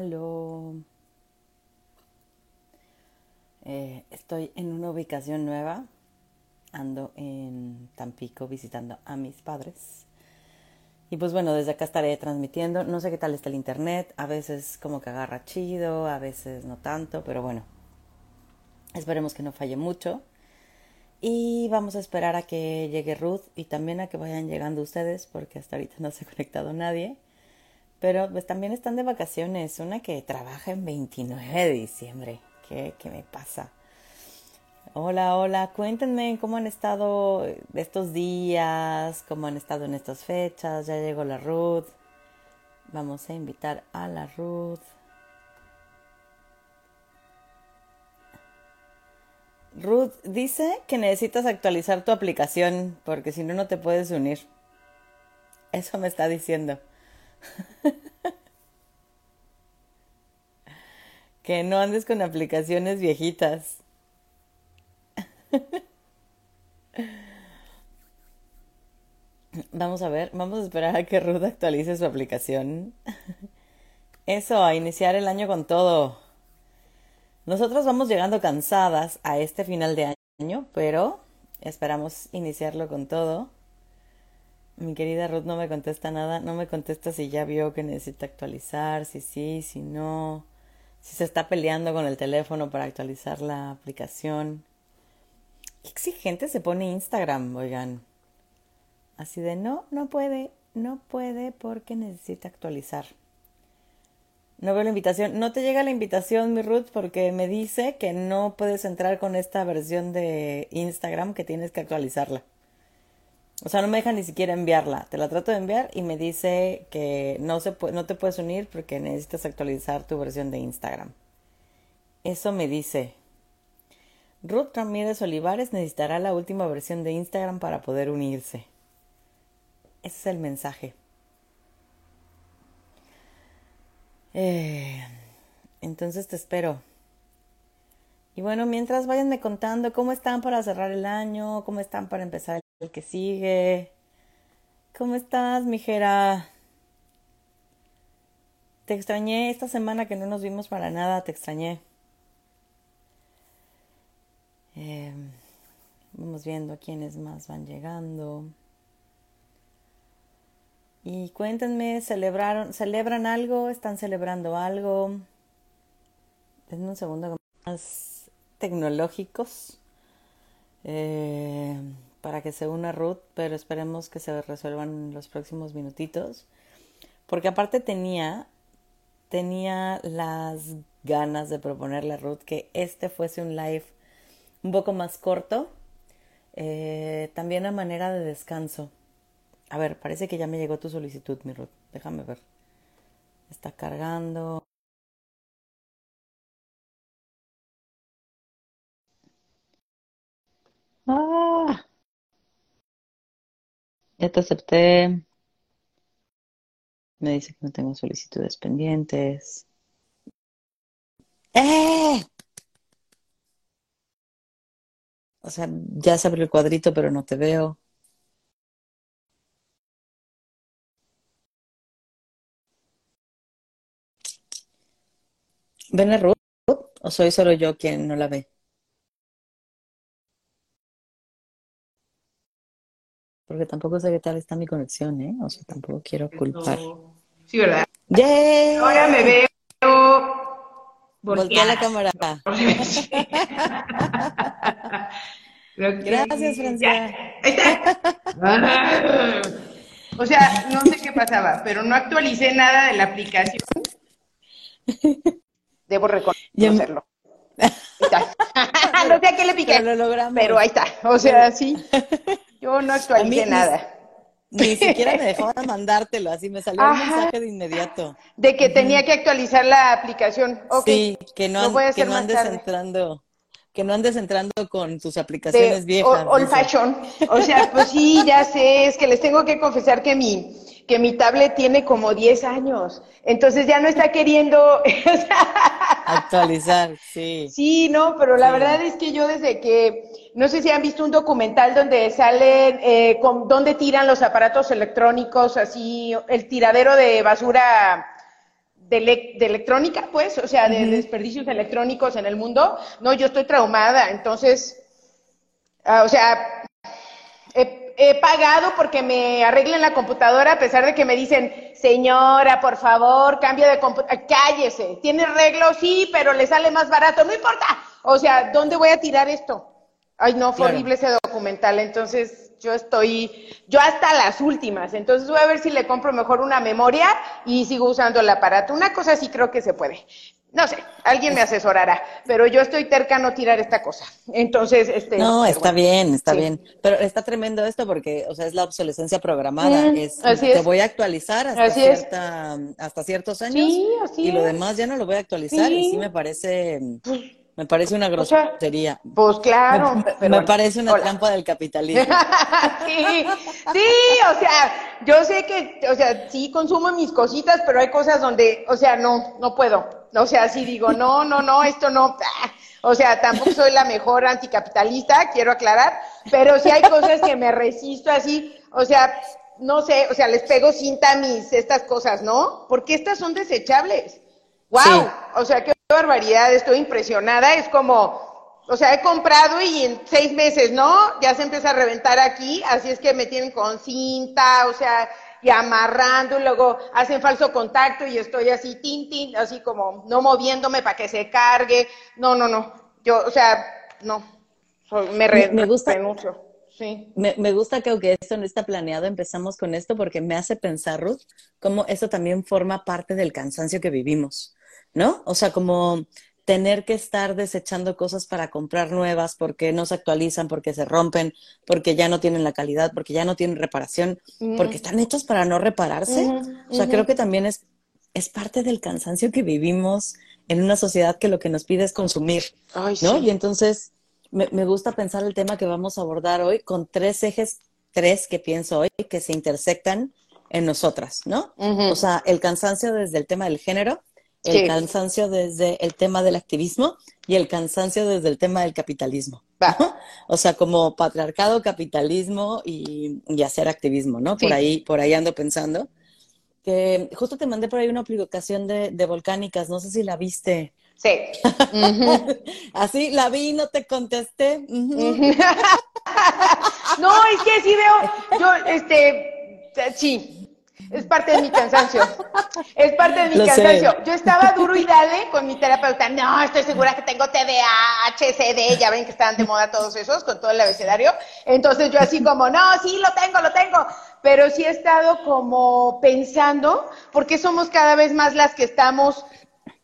Aló. Eh, estoy en una ubicación nueva. Ando en Tampico visitando a mis padres. Y pues bueno, desde acá estaré transmitiendo. No sé qué tal está el internet. A veces como que agarra chido, a veces no tanto, pero bueno. Esperemos que no falle mucho. Y vamos a esperar a que llegue Ruth y también a que vayan llegando ustedes, porque hasta ahorita no se ha conectado nadie. Pero pues también están de vacaciones. Una que trabaja en 29 de diciembre. ¿Qué, qué me pasa? Hola, hola. Cuéntenme cómo han estado estos días, cómo han estado en estas fechas. Ya llegó la Ruth. Vamos a invitar a la Ruth. Ruth dice que necesitas actualizar tu aplicación porque si no, no te puedes unir. Eso me está diciendo. que no andes con aplicaciones viejitas. Vamos a ver, vamos a esperar a que Ruth actualice su aplicación. Eso, a iniciar el año con todo. Nosotros vamos llegando cansadas a este final de año, pero esperamos iniciarlo con todo. Mi querida Ruth no me contesta nada, no me contesta si ya vio que necesita actualizar, si sí, si no, si se está peleando con el teléfono para actualizar la aplicación. Qué exigente se pone Instagram, oigan. Así de no, no puede, no puede porque necesita actualizar. No veo la invitación. No te llega la invitación, mi Ruth, porque me dice que no puedes entrar con esta versión de Instagram, que tienes que actualizarla. O sea, no me deja ni siquiera enviarla. Te la trato de enviar y me dice que no, se no te puedes unir porque necesitas actualizar tu versión de Instagram. Eso me dice. Ruth Ramírez Olivares necesitará la última versión de Instagram para poder unirse. Ese es el mensaje. Eh, entonces te espero. Y bueno, mientras váyanme contando cómo están para cerrar el año, cómo están para empezar el que sigue. ¿Cómo estás, mijera? Te extrañé esta semana que no nos vimos para nada, te extrañé. Eh, vamos viendo quiénes más van llegando. Y cuéntenme, ¿celebraron, ¿celebran algo? ¿Están celebrando algo? Denme un segundo más tecnológicos eh, para que se una Ruth, pero esperemos que se resuelvan los próximos minutitos. Porque aparte tenía, tenía las ganas de proponerle a Ruth que este fuese un live un poco más corto, eh, también a manera de descanso a ver, parece que ya me llegó tu solicitud, mi Ruth. Déjame ver. Está cargando. Ah, ya te acepté. Me dice que no tengo solicitudes pendientes. ¡Eh! O sea, ya se abrió el cuadrito, pero no te veo. ¿Ven a Ruth? ¿O soy solo yo quien no la ve? Porque tampoco sé qué tal está mi conexión, ¿eh? O sea, tampoco quiero culpar. Sí, ¿verdad? ¡Yeah! Ahora me veo. Voltea la cámara. Gracias, Francia. Ahí está. O sea, no sé qué pasaba, pero no actualicé nada de la aplicación. Debo reconocerlo. no sé a qué le piqué, Pero lo logramos. pero ahí está. O sea, sí. Yo no actualicé nada. Ni siquiera me dejó de mandártelo, así me salió Ajá. mensaje de inmediato. De que tenía que actualizar la aplicación. Ok. Sí, que no, an- que no andes tarde. entrando, que no andes entrando con tus de aplicaciones viejas. o- old dice. fashion. O sea, pues sí, ya sé, es que les tengo que confesar que mi, que mi tablet tiene como 10 años. Entonces ya no está queriendo. o sea, Actualizar, sí. Sí, no, pero la Sí. verdad es que yo desde que, no sé si han visto un documental donde salen, eh, con, donde tiran los aparatos electrónicos, así, el tiradero de basura de, electrónica, pues, o sea, de, desperdicios electrónicos en el mundo. No, yo estoy traumada, entonces, ah, o sea, he, pagado porque me arreglen la computadora a pesar de que me dicen, señora, por favor, cambia de computadora, cállese, tiene arreglo, sí, pero le sale más barato, no importa. O sea, ¿dónde voy a tirar esto? Ay, no, fue horrible ese documental, entonces yo estoy, yo hasta las últimas, entonces voy a ver si le compro mejor una memoria y sigo usando el aparato. Una cosa sí creo que se puede. No sé, alguien me asesorará, pero yo estoy terca a no tirar esta cosa. Entonces, este. No, está bien, está bien. Pero está tremendo esto porque, o sea, es la obsolescencia programada. es, te voy a actualizar hasta, cierta, hasta ciertos años. y lo demás ya no lo voy a actualizar. Y sí me parece. Pues, me parece una grosería. pues claro. Me, parece una trampa del capitalismo. sí, sí, o sea, yo sé que, o sea, sí consumo mis cositas, pero hay cosas donde, o sea, no, no puedo. O sea, sí digo, no, no, no, esto no. O sea, tampoco soy la mejor anticapitalista, quiero aclarar, pero sí hay cosas que me resisto así, o sea, no sé, o sea, les pego cinta a mis estas cosas, ¿no? Porque estas son desechables. ¡Wow! O sea, qué barbaridad, estoy impresionada. Es como, o sea, he comprado y en seis meses, ¿no? Ya se empieza a reventar aquí, así es que me tienen con cinta, o sea, y amarrando, y luego hacen falso contacto y estoy así, tin, tin, así como no moviéndome para que se cargue. No, no, no. Yo, o sea, no. Me, me, gusta. Renuncio. Sí. Me, me, gusta que aunque esto no está planeado, empezamos con esto porque me hace pensar, Ruth, cómo eso también forma parte del cansancio que vivimos. ¿No? O sea, como tener que estar desechando cosas para comprar nuevas porque no se actualizan, porque se rompen, porque ya no tienen la calidad, porque ya no tienen reparación, porque están hechos para no repararse. o sea, creo que también es, es parte del cansancio que vivimos en una sociedad que lo que nos pide es consumir, ¿no? Y entonces me, me gusta pensar el tema que vamos a abordar hoy con tres ejes, tres que pienso hoy, que se intersectan en nosotras, ¿no? O sea, el cansancio desde el tema del género, el cansancio desde el tema del activismo y el cansancio desde el tema del capitalismo. O sea, como patriarcado, capitalismo y, hacer activismo, ¿no? Por ahí, por ahí ando pensando. Que justo te mandé por ahí una publicación de, volcánicas, no sé si la viste. Sí. Así la vi y no te contesté. no, es que sí veo, yo, este, sí, es parte de mi cansancio. Es parte de mi cansancio. Yo estaba duro y dale con mi terapeuta. No, estoy segura que tengo TDA, HCD, ya ven que estaban de moda todos esos con todo el abecedario. Entonces yo así como, no, sí, lo tengo, lo tengo. Pero sí he estado como pensando, porque somos cada vez más las que estamos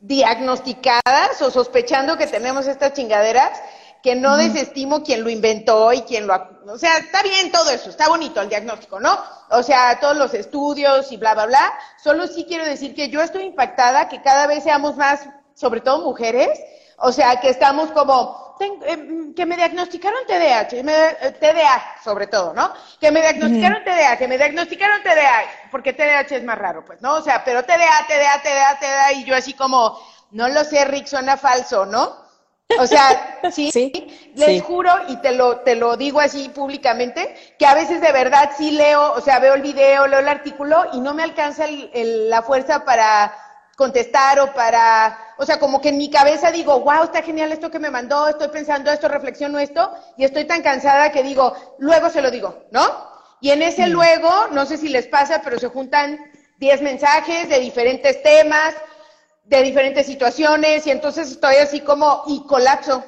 diagnosticadas o sospechando que tenemos estas chingaderas que no desestimo quien lo inventó y quien lo... O sea, está bien todo eso, está bonito el diagnóstico, ¿no? O sea, todos los estudios y bla, bla, bla. Solo sí quiero decir que yo estoy impactada, que cada vez seamos más, sobre todo mujeres, o sea, que estamos como, eh, que me diagnosticaron TDAH, eh, TDA sobre todo, ¿no? Que me diagnosticaron TDA, que me diagnosticaron TDA, porque TDAH es más raro, pues, ¿no? O sea, pero TDA, TDA, TDA, TDA, y yo así como, no lo sé, Rick, suena falso, ¿no? O sea, sí, les juro y te lo, te lo digo así públicamente, que a veces de verdad sí leo, o sea, veo el video, leo el artículo y no me alcanza la fuerza para contestar o para, o sea, como que en mi cabeza digo, wow, está genial esto que me mandó, estoy pensando esto, reflexiono esto, y estoy tan cansada que digo, luego se lo digo, ¿no? Y en ese luego, no sé si les pasa, pero se juntan 10 mensajes de diferentes temas, de diferentes situaciones y entonces estoy así como y colapso,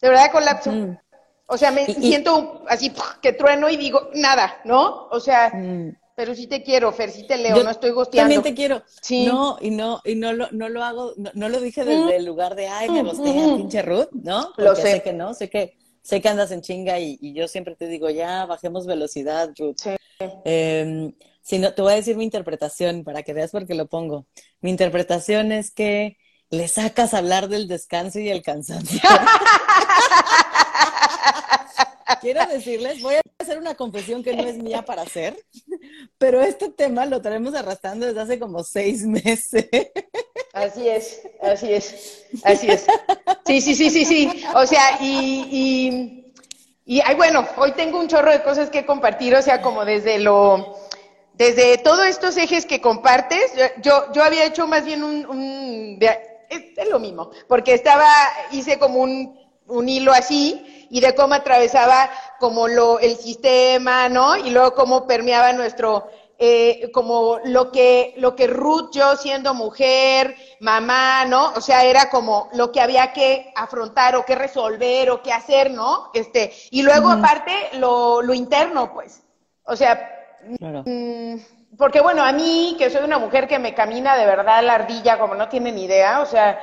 de verdad colapso. Mm. O sea, me siento así que trueno y digo nada, ¿no? O sea, mm. pero sí te quiero, Fer, sí te leo, no estoy gosteando. También te quiero. Sí. No, y no, y no lo, no lo hago, no, lo dije desde mm. el lugar de, ay, me gostea, pinche Ruth, ¿no? lo sé. sé. que no, sé que, sé que andas en chinga y, y yo siempre te digo, ya, bajemos velocidad, Ruth. Sí. Eh, si no, te voy a decir mi interpretación para que veas por qué lo pongo. Mi interpretación es que le sacas a hablar del descanso y el cansancio. Quiero decirles, voy a hacer una confesión que no es mía para hacer, pero este tema lo traemos arrastrando desde hace como seis meses. Así es, así es, así es. Sí, sí, sí, sí, sí. O sea, y, y, y ay, bueno, hoy tengo un chorro de cosas que compartir, o sea, como desde lo desde todos estos ejes que compartes, yo, yo había hecho más bien un, un es, lo mismo, porque estaba, hice como un, un hilo así y de cómo atravesaba como lo, el sistema, ¿no? Y luego cómo permeaba nuestro, eh, como lo que, lo que Ruth, yo siendo mujer, mamá, ¿no? O sea, era como lo que había que afrontar o que resolver o que hacer, ¿no? Este, y luego aparte lo, lo interno, pues. O sea, mm, porque bueno, a mí, que soy una mujer que me camina de verdad la ardilla, como no tienen idea, o sea,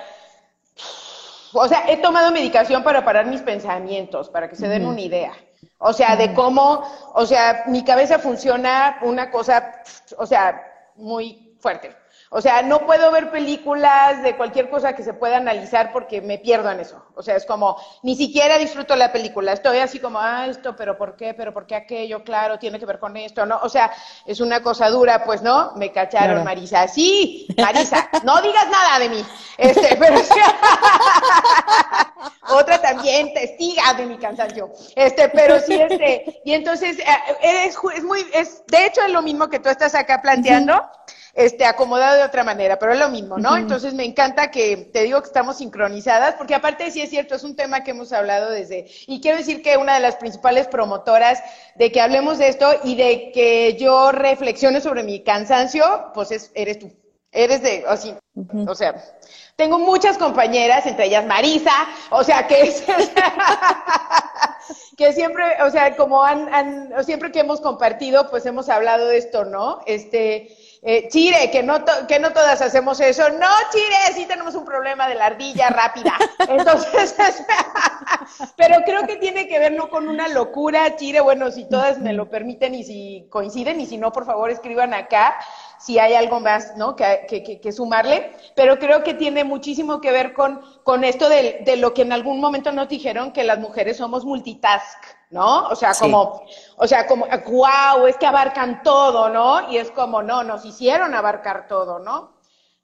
o sea, he tomado medicación para parar mis pensamientos, para que se den una idea. O sea, de cómo, o sea, mi cabeza funciona una cosa, o sea, muy fuerte. O sea, no puedo ver películas de cualquier cosa que se pueda analizar porque me pierdo en eso. O sea, es como, ni siquiera disfruto la película. Estoy así como, ah, esto, pero ¿por qué? ¿Pero por qué aquello? Claro, tiene que ver con esto, ¿no? O sea, es una cosa dura, pues, ¿no? Me cacharon, Marisa. Sí, Marisa, no digas nada de mí. Este, pero Otra también testiga de mi cansancio. Este, pero sí, este, y entonces, eh, es, es muy, es, de hecho es lo mismo que tú estás acá planteando este, acomodado de otra manera, pero es lo mismo, ¿no? Entonces me encanta que te digo que estamos sincronizadas, porque aparte sí es cierto, es un tema que hemos hablado desde, y quiero decir que una de las principales promotoras de que hablemos de esto y de que yo reflexione sobre mi cansancio, pues es, eres tú. Eres de, así, o sea, tengo muchas compañeras, entre ellas Marisa, o sea, que es, que siempre, o sea, como han, han, siempre que hemos compartido, pues hemos hablado de esto, ¿no? Este, eh, Chire, que no, que no todas hacemos eso. No, Chire, sí tenemos un problema de la ardilla rápida. Entonces, pero creo que tiene que ver no con una locura, Chire, bueno, si todas me lo permiten y si coinciden y si no, por favor, escriban acá si hay algo más, ¿no? Que, que, que, sumarle, pero creo que tiene muchísimo que ver con, con esto de, de lo que en algún momento nos dijeron, que las mujeres somos multitask. ¿No? O sea, como, o sea, como, wow, es que abarcan todo, ¿no? Y es como, no, nos hicieron abarcar todo, ¿no?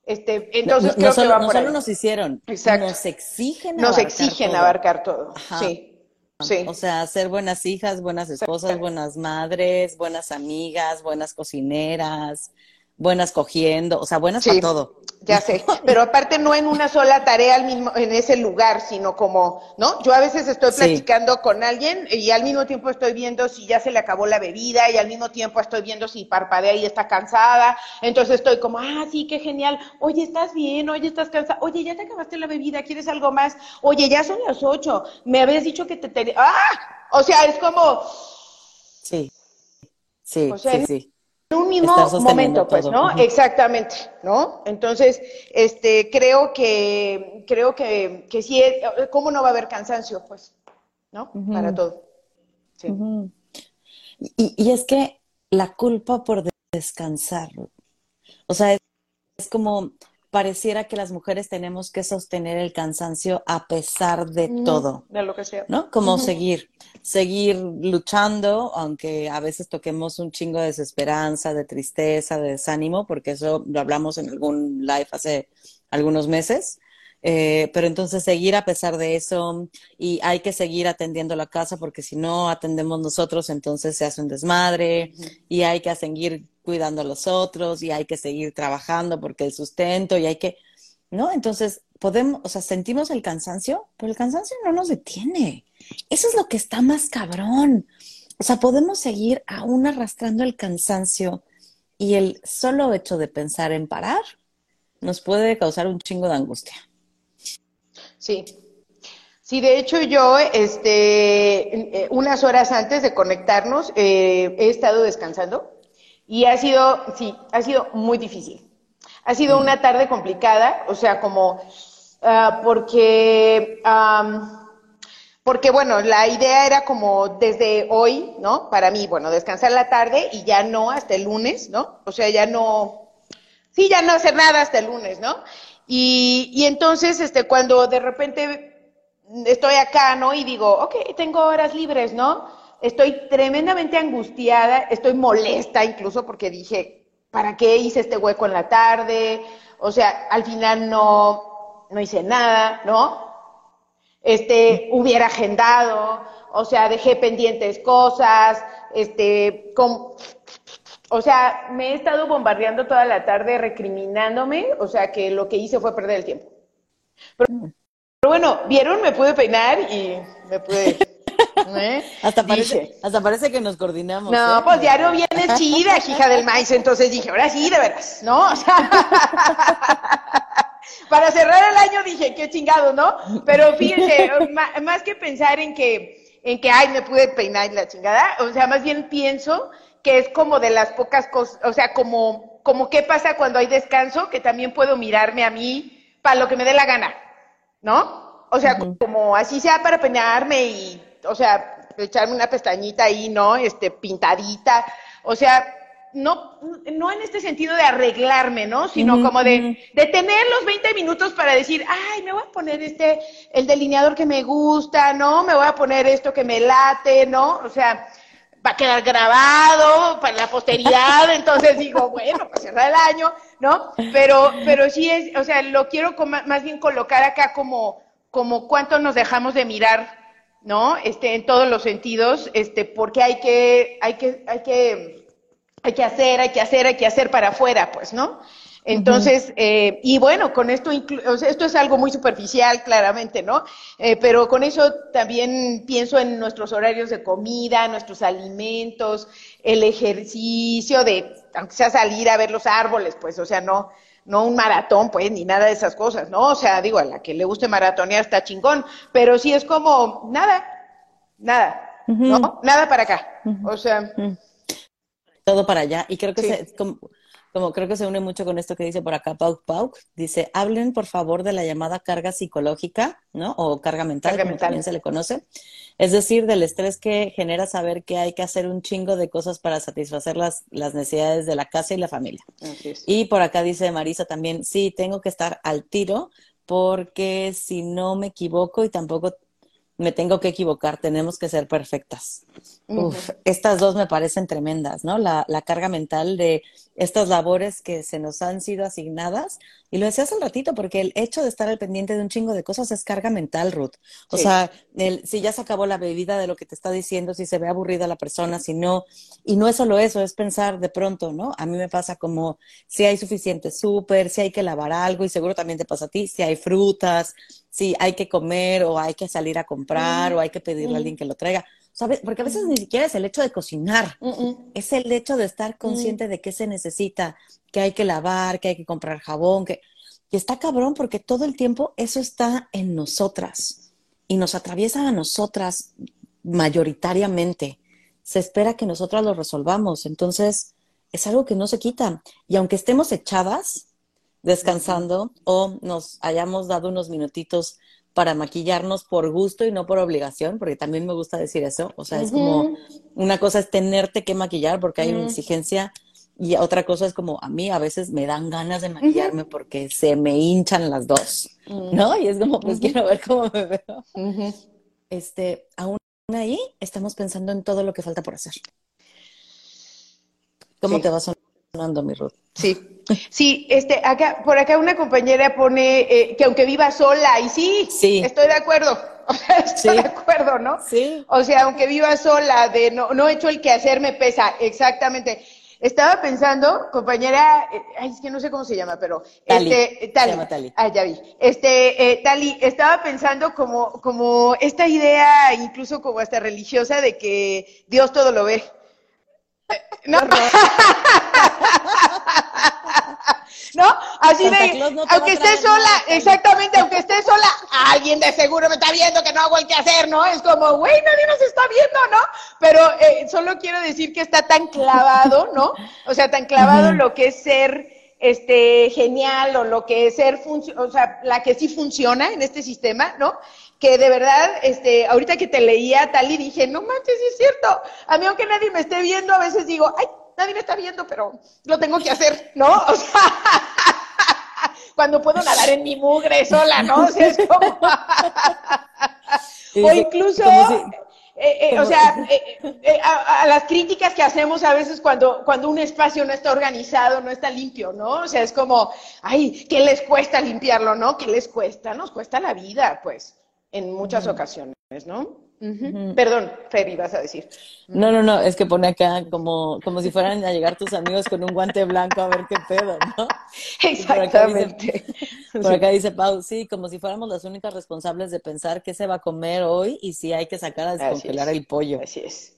Este, entonces creo que va no solo nos hicieron, Exacto. nos exigen nos abarcar exigen todo. abarcar todo. Sí. Sí. O sea, ser buenas hijas, buenas esposas, buenas madres, buenas amigas, buenas cocineras, buenas cogiendo, o sea, buenas para todo. Ya sé, pero aparte no en una sola tarea al mismo, en ese lugar, sino como, ¿no? Yo a veces estoy platicando con alguien y al mismo tiempo estoy viendo si ya se le acabó la bebida y al mismo tiempo estoy viendo si parpadea y está cansada. Entonces estoy como, ah, sí, qué genial. Oye, ¿estás bien? Oye, ¿estás cansada? Oye, ¿ya te acabaste la bebida? ¿Quieres algo más? Oye, ya son las ocho. Me habías dicho que te... te... ¡Ah! O sea, es como... Sí, sí, sí, sí en un mismo momento, pues, ¿no? Exactamente, ¿no? Entonces, este, creo que, creo que, que sí, ¿cómo no va a haber cansancio, pues, ¿no? Para todo. Sí. y, y, es que la culpa por descansar, o sea, es, es como, pareciera que las mujeres tenemos que sostener el cansancio a pesar de todo. De lo que sea. ¿No? Como seguir, seguir luchando, aunque a veces toquemos un chingo de desesperanza, de tristeza, de desánimo, porque eso lo hablamos en algún live hace algunos meses. Eh, pero entonces seguir a pesar de eso y hay que seguir atendiendo la casa porque si no atendemos nosotros entonces se hace un desmadre y hay que seguir cuidando a los otros y hay que seguir trabajando porque el sustento y hay que, ¿no? Entonces, podemos, o sea, sentimos el cansancio, pero el cansancio no nos detiene. Eso es lo que está más cabrón. O sea, podemos seguir aún arrastrando el cansancio y el solo hecho de pensar en parar nos puede causar un chingo de angustia. Sí. Sí, de hecho yo, este, eh, unas horas antes de conectarnos, eh, he estado descansando y ha sido, sí, ha sido muy difícil. Ha sido una tarde complicada, o sea, como, uh, porque, um, porque bueno, la idea era como desde hoy, ¿no? Para mí, bueno, descansar la tarde y ya no hasta el lunes, ¿no? O sea, ya no, sí, ya no hacer nada hasta el lunes, ¿no? Y, entonces, este, cuando de repente estoy acá, ¿no? Y digo, ok, tengo horas libres, ¿no? estoy tremendamente angustiada, estoy molesta incluso porque dije, ¿para qué hice este hueco en la tarde? O sea, al final no, no hice nada, ¿no? Este, hubiera agendado, o sea, dejé pendientes cosas, este, con, o sea, me he estado bombardeando toda la tarde recriminándome, o sea, que lo que hice fue perder el tiempo. Pero, bueno, vieron, me pude peinar y me pude... ¿eh? Hasta, parece, hasta parece que nos coordinamos. No, ¿eh? pues diario viene chida, hija del maíz, entonces dije, ahora sí, de veras, ¿no? O sea, para cerrar el año dije, qué chingado, ¿no? Pero fíjense, más que pensar en que, en que, ay, me pude peinar la chingada, o sea, más bien pienso que es como de las pocas cosas, o sea, como, como qué pasa cuando hay descanso, que también puedo mirarme a mí para lo que me dé la gana, ¿no? O sea, como así sea para peinarme y, o sea, echarme una pestañita ahí, ¿no? Este, pintadita, o sea, no, no en este sentido de arreglarme, ¿no? Sino como de, de tener los 20 minutos para decir, ay, me voy a poner este, el delineador que me gusta, ¿no? Me voy a poner esto que me late, ¿no? O sea, va a quedar grabado para la posteridad, entonces digo, bueno, para cerrar el año, ¿no? Pero, pero sí es, o sea, lo quiero más bien colocar acá como, como cuánto nos dejamos de mirar, ¿no? Este, en todos los sentidos, este, porque hay que, hay que, hay que, hay que hacer, hay que hacer, hay que hacer para afuera, pues, ¿no? Entonces, eh, y bueno, con esto, o sea, esto es algo muy superficial, claramente, ¿no? Eh, pero con eso también pienso en nuestros horarios de comida, nuestros alimentos, el ejercicio de, aunque sea salir a ver los árboles, pues, o sea, no, no un maratón, pues, ni nada de esas cosas, ¿no? O sea, digo, a la que le guste maratonear está chingón, pero sí es como, nada, nada, ¿no? Nada para acá, o sea. Todo para allá, y creo que se, como, como creo que se une mucho con esto que dice por acá Pauk Pauk, dice, hablen por favor de la llamada carga psicológica, ¿no? O carga mental, como también se le conoce. Es decir, del estrés que genera saber que hay que hacer un chingo de cosas para satisfacer las, las necesidades de la casa y la familia. Y por acá dice Marisa también, sí, tengo que estar al tiro porque si no me equivoco y tampoco me tengo que equivocar, tenemos que ser perfectas. Uf, estas dos me parecen tremendas, ¿no? La, la, carga mental de estas labores que se nos han sido asignadas. Y lo decía hace un ratito, porque el hecho de estar al pendiente de un chingo de cosas es carga mental, Ruth. O sea, el, si ya se acabó la bebida de lo que te está diciendo, si se ve aburrida la persona, si no. Y no es solo eso, es pensar de pronto, ¿no? A mí me pasa como si hay suficiente súper, si hay que lavar algo, y seguro también te pasa a ti, si hay frutas, si hay que comer o hay que salir a comprar o hay que pedirle a alguien que lo traiga. ¿Sabes? Porque a veces ni siquiera es el hecho de cocinar, es el hecho de estar consciente de qué se necesita, que hay que lavar, que hay que comprar jabón, que... Y está cabrón porque todo el tiempo eso está en nosotras y nos atraviesa a nosotras mayoritariamente. Se espera que nosotras lo resolvamos. Entonces, es algo que no se quita. Y aunque estemos echadas, descansando o nos hayamos dado unos minutitos para maquillarnos por gusto y no por obligación, porque también me gusta decir eso, o sea, es como una cosa es tenerte que maquillar porque hay una exigencia y otra cosa es como a mí a veces me dan ganas de maquillarme porque se me hinchan las dos, ¿no? Y es como pues quiero ver cómo me veo. Este, aún ahí estamos pensando en todo lo que falta por hacer. ¿Cómo te va sonando, mi Ruth? Sí, Sí, este, acá, por acá una compañera pone eh, que aunque viva sola, y sí, sí. estoy de acuerdo, o sea, estoy de acuerdo, ¿no? Sí. O sea, aunque viva sola, de no, no he hecho el que hacer me pesa, exactamente. Estaba pensando, compañera, eh, ay, es que no sé cómo se llama, pero Tali. este, Tali. Se llama Tali. Ah, ya vi. Este, eh, Tali, estaba pensando como, como esta idea, incluso como hasta religiosa, de que Dios todo lo ve. No. ¿no? Así de, aunque esté sola, exactamente, aunque esté sola, alguien de seguro me está viendo que no hago el que hacer, ¿no? Es como, güey, nadie nos está viendo, ¿no? Pero eh, solo quiero decir que está tan clavado, ¿no? O sea, tan clavado lo que es ser este genial o lo que es ser, o sea, la que sí funciona en este sistema, ¿no? que de verdad, este, ahorita que te leía tal y dije, no manches, es cierto. A mí aunque nadie me esté viendo, a veces digo, ay, nadie me está viendo, pero lo tengo que hacer, ¿no? O sea, cuando puedo nadar en mi mugre sola, ¿no? O sea, es como... o incluso... Eh, eh, o sea, eh, a, las críticas que hacemos a veces cuando, cuando un espacio no está organizado, no está limpio, ¿no? O sea, es como, ay, ¿qué les cuesta limpiarlo, no? ¿Qué les cuesta? Nos cuesta la vida, pues, en muchas ocasiones, ¿no? Perdón, Fer, ibas a decir. No, no, no, es que pone acá como, como si fueran a llegar tus amigos con un guante blanco a ver qué pedo, ¿no? Exactamente. Por acá, dice, Pau, sí, como si fuéramos las únicas responsables de pensar qué se va a comer hoy y si hay que sacar a descongelar el pollo. Así es.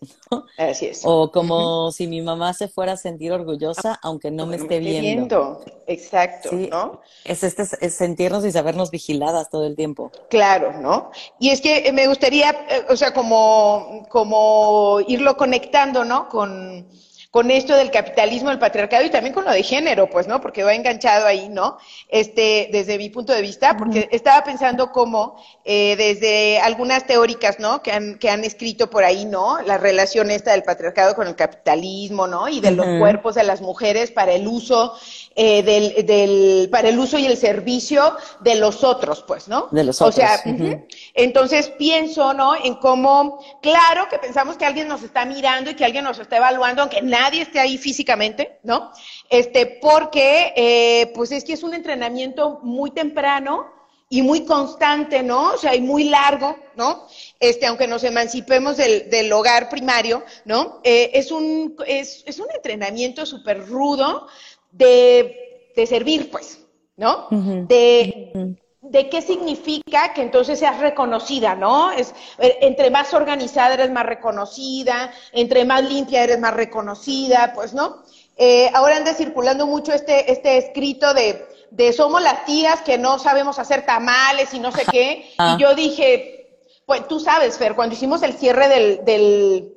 Así es. O como si mi mamá se fuera a sentir orgullosa aunque no me esté viendo. Exacto, ¿no? Es, este, es sentirnos y sabernos vigiladas todo el tiempo. Claro, ¿no? Y es que me gustaría, eh, o sea, como, como irlo conectando, ¿no? Con, con esto del capitalismo, del patriarcado y también con lo de género, pues, ¿no? Porque va enganchado ahí, ¿no? Este, desde mi punto de vista, porque estaba pensando cómo eh, desde algunas teóricas, ¿no? Que han, que han escrito por ahí, ¿no? La relación esta del patriarcado con el capitalismo, ¿no? Y de los cuerpos de las mujeres para el uso eh, del, del, para el uso y el servicio de los otros, pues, ¿no? De los otros. O sea, entonces pienso, ¿no? En cómo, claro que pensamos que alguien nos está mirando y que alguien nos está evaluando, aunque nadie esté ahí físicamente, ¿no? Este, porque, eh, pues es que es un entrenamiento muy temprano y muy constante, ¿no? O sea, y muy largo, ¿no? Este, aunque nos emancipemos del, del hogar primario, ¿no? Eh, es, un, es, es un entrenamiento súper rudo de, de servir, pues, ¿no? De de qué significa que entonces seas reconocida, ¿no? Es, eh, entre más organizada eres más reconocida, entre más limpia eres más reconocida, pues, ¿no? Eh, ahora anda circulando mucho este, este escrito de, de somos las tías que no sabemos hacer tamales y no sé qué. Y yo dije, pues tú sabes, Fer, cuando hicimos el cierre del, del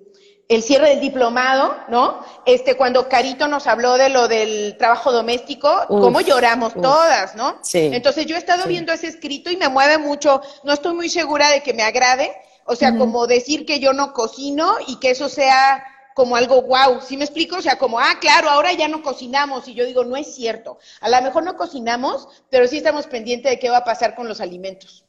el cierre del diplomado, ¿no? Este, cuando Carito nos habló de lo del trabajo doméstico, cómo lloramos todas, ¿no? Sí. Entonces yo he estado viendo ese escrito y me mueve mucho, no estoy muy segura de que me agrade, o sea, como decir que yo no cocino y que eso sea como algo wow, ¿sí me explico? O sea, como, ah, claro, ahora ya no cocinamos y yo digo, no es cierto. A lo mejor no cocinamos, pero sí estamos pendientes de qué va a pasar con los alimentos.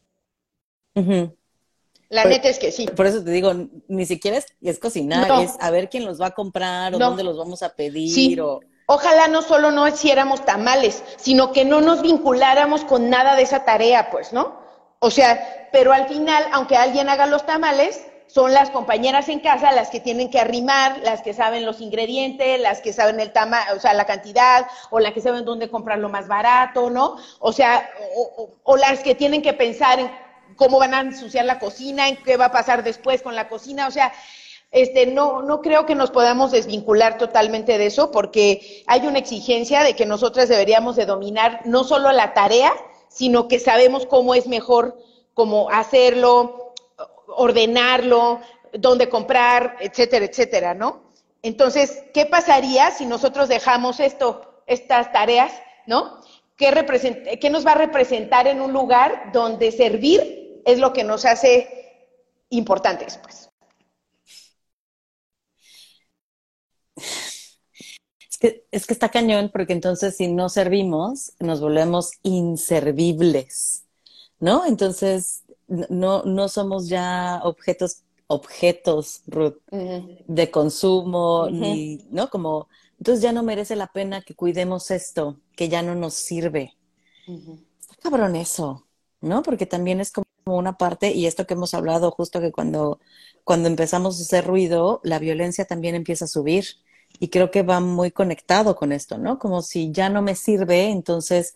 La neta es que sí. Por eso te digo, ni siquiera es, cocinar, es a ver quién los va a comprar o dónde los vamos a pedir o... Ojalá no solo no hiciéramos tamales, sino que no nos vinculáramos con nada de esa tarea, pues, ¿no? O sea, pero al final, aunque alguien haga los tamales, son las compañeras en casa las que tienen que arrimar, las que saben los ingredientes, las que saben el tamaño, o sea, la cantidad, o las que saben dónde comprar lo más barato, ¿no? O sea, o las que tienen que pensar en cómo van a ensuciar la cocina, en qué va a pasar después con la cocina, o sea, este, no, no creo que nos podamos desvincular totalmente de eso, porque hay una exigencia de que nosotras deberíamos de dominar no solo la tarea, sino que sabemos cómo es mejor, cómo hacerlo, ordenarlo, dónde comprar, etcétera, etcétera, ¿no? Entonces, ¿qué pasaría si nosotros dejamos esto, estas tareas, ¿no? ¿Qué, ¿Qué nos va a representar en un lugar donde servir es lo que nos hace importantes, pues. Es que, es que está cañón, porque entonces si no servimos, nos volvemos inservibles, ¿no? Entonces, no, no somos ya objetos, objetos, Ruth, de consumo, ni, ¿no? Como, entonces ya no merece la pena que cuidemos esto, que ya no nos sirve. Está cabrón eso, ¿no? Porque también es como una parte, y esto que hemos hablado justo que cuando, cuando empezamos a hacer ruido, la violencia también empieza a subir. Y creo que va muy conectado con esto, ¿no? Como si ya no me sirve, entonces,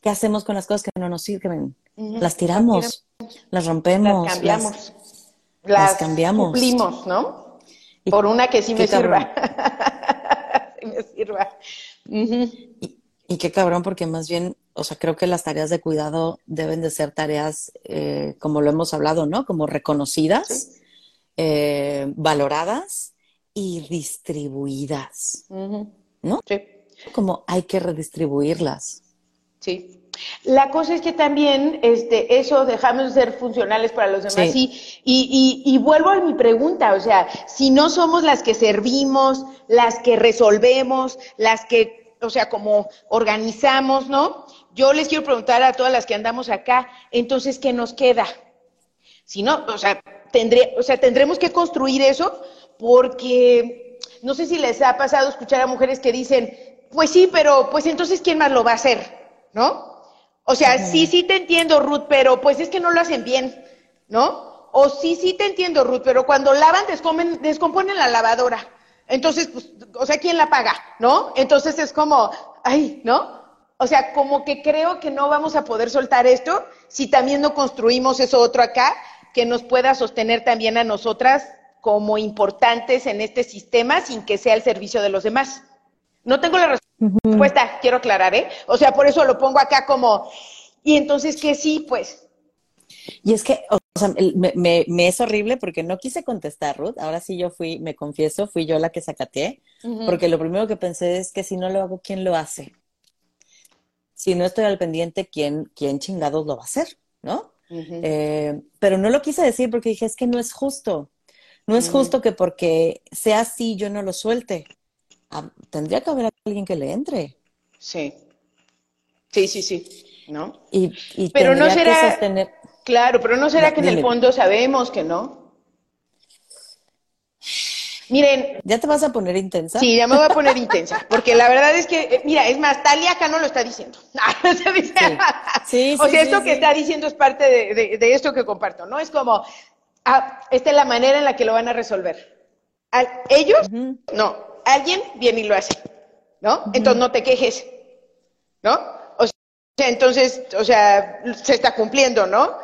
¿qué hacemos con las cosas que no nos sirven? Las tiramos, las, rompemos, las cambiamos, las, cambiamos. Cumplimos, ¿no? Por una que sí me sirva. sí me sirva. Y qué cabrón, porque más bien, o sea, creo que las tareas de cuidado deben de ser tareas, eh, como lo hemos hablado, ¿no? Como reconocidas, eh, valoradas y distribuidas, ¿no? Sí. Como hay que redistribuirlas. Sí. La cosa es que también este, eso dejamos de ser funcionales para los demás. Sí. Y, y, y, vuelvo a mi pregunta, o sea, si no somos las que servimos, las que resolvemos, las que o sea, como organizamos, ¿no? Yo les quiero preguntar a todas las que andamos acá, entonces, ¿qué nos queda? Si no, o sea, tendré, o sea, tendremos que construir eso porque no sé si les ha pasado escuchar a mujeres que dicen, pues sí, pero pues entonces, ¿quién más lo va a hacer? ¿No? O sea, sí, sí te entiendo, Ruth, pero pues es que no lo hacen bien, ¿no? O sí, sí te entiendo, Ruth, pero cuando lavan, descomen, descomponen la lavadora. Entonces, pues, o sea, ¿quién la paga? ¿No? Entonces es como, ay, ¿no? O sea, como que creo que no vamos a poder soltar esto si también no construimos eso otro acá que nos pueda sostener también a nosotras como importantes en este sistema sin que sea el servicio de los demás. No tengo la respuesta, quiero aclarar, ¿eh? O sea, por eso lo pongo acá como, y entonces que sí, pues. Y es que, o sea, me, me, es horrible porque no quise contestar, Ruth. Ahora sí yo fui, me confieso, fui yo la que sacateé, porque lo primero que pensé es que si no lo hago, ¿quién lo hace? Si no estoy al pendiente, ¿quién, quién chingados lo va a hacer? ¿No? Eh, pero no lo quise decir porque dije, es que no es justo. No es justo que porque sea así yo no lo suelte. Ah, tendría que haber alguien que le entre. Sí. Sí, sí, sí. ¿No? Y, pero no será. Claro, pero no será que en el fondo sabemos que no. Miren. ¿Ya te vas a poner intensa? Sí, ya me voy a poner intensa. Porque la verdad es que, eh, mira, es más, Talia acá no lo está diciendo. sí. o sea, esto que está diciendo es parte de, esto que comparto, ¿no? Es como, ah, esta es la manera en la que lo van a resolver. ellos, no. Alguien viene y lo hace, ¿no? Entonces no te quejes, ¿no? O sea, entonces, o sea, se está cumpliendo, ¿no?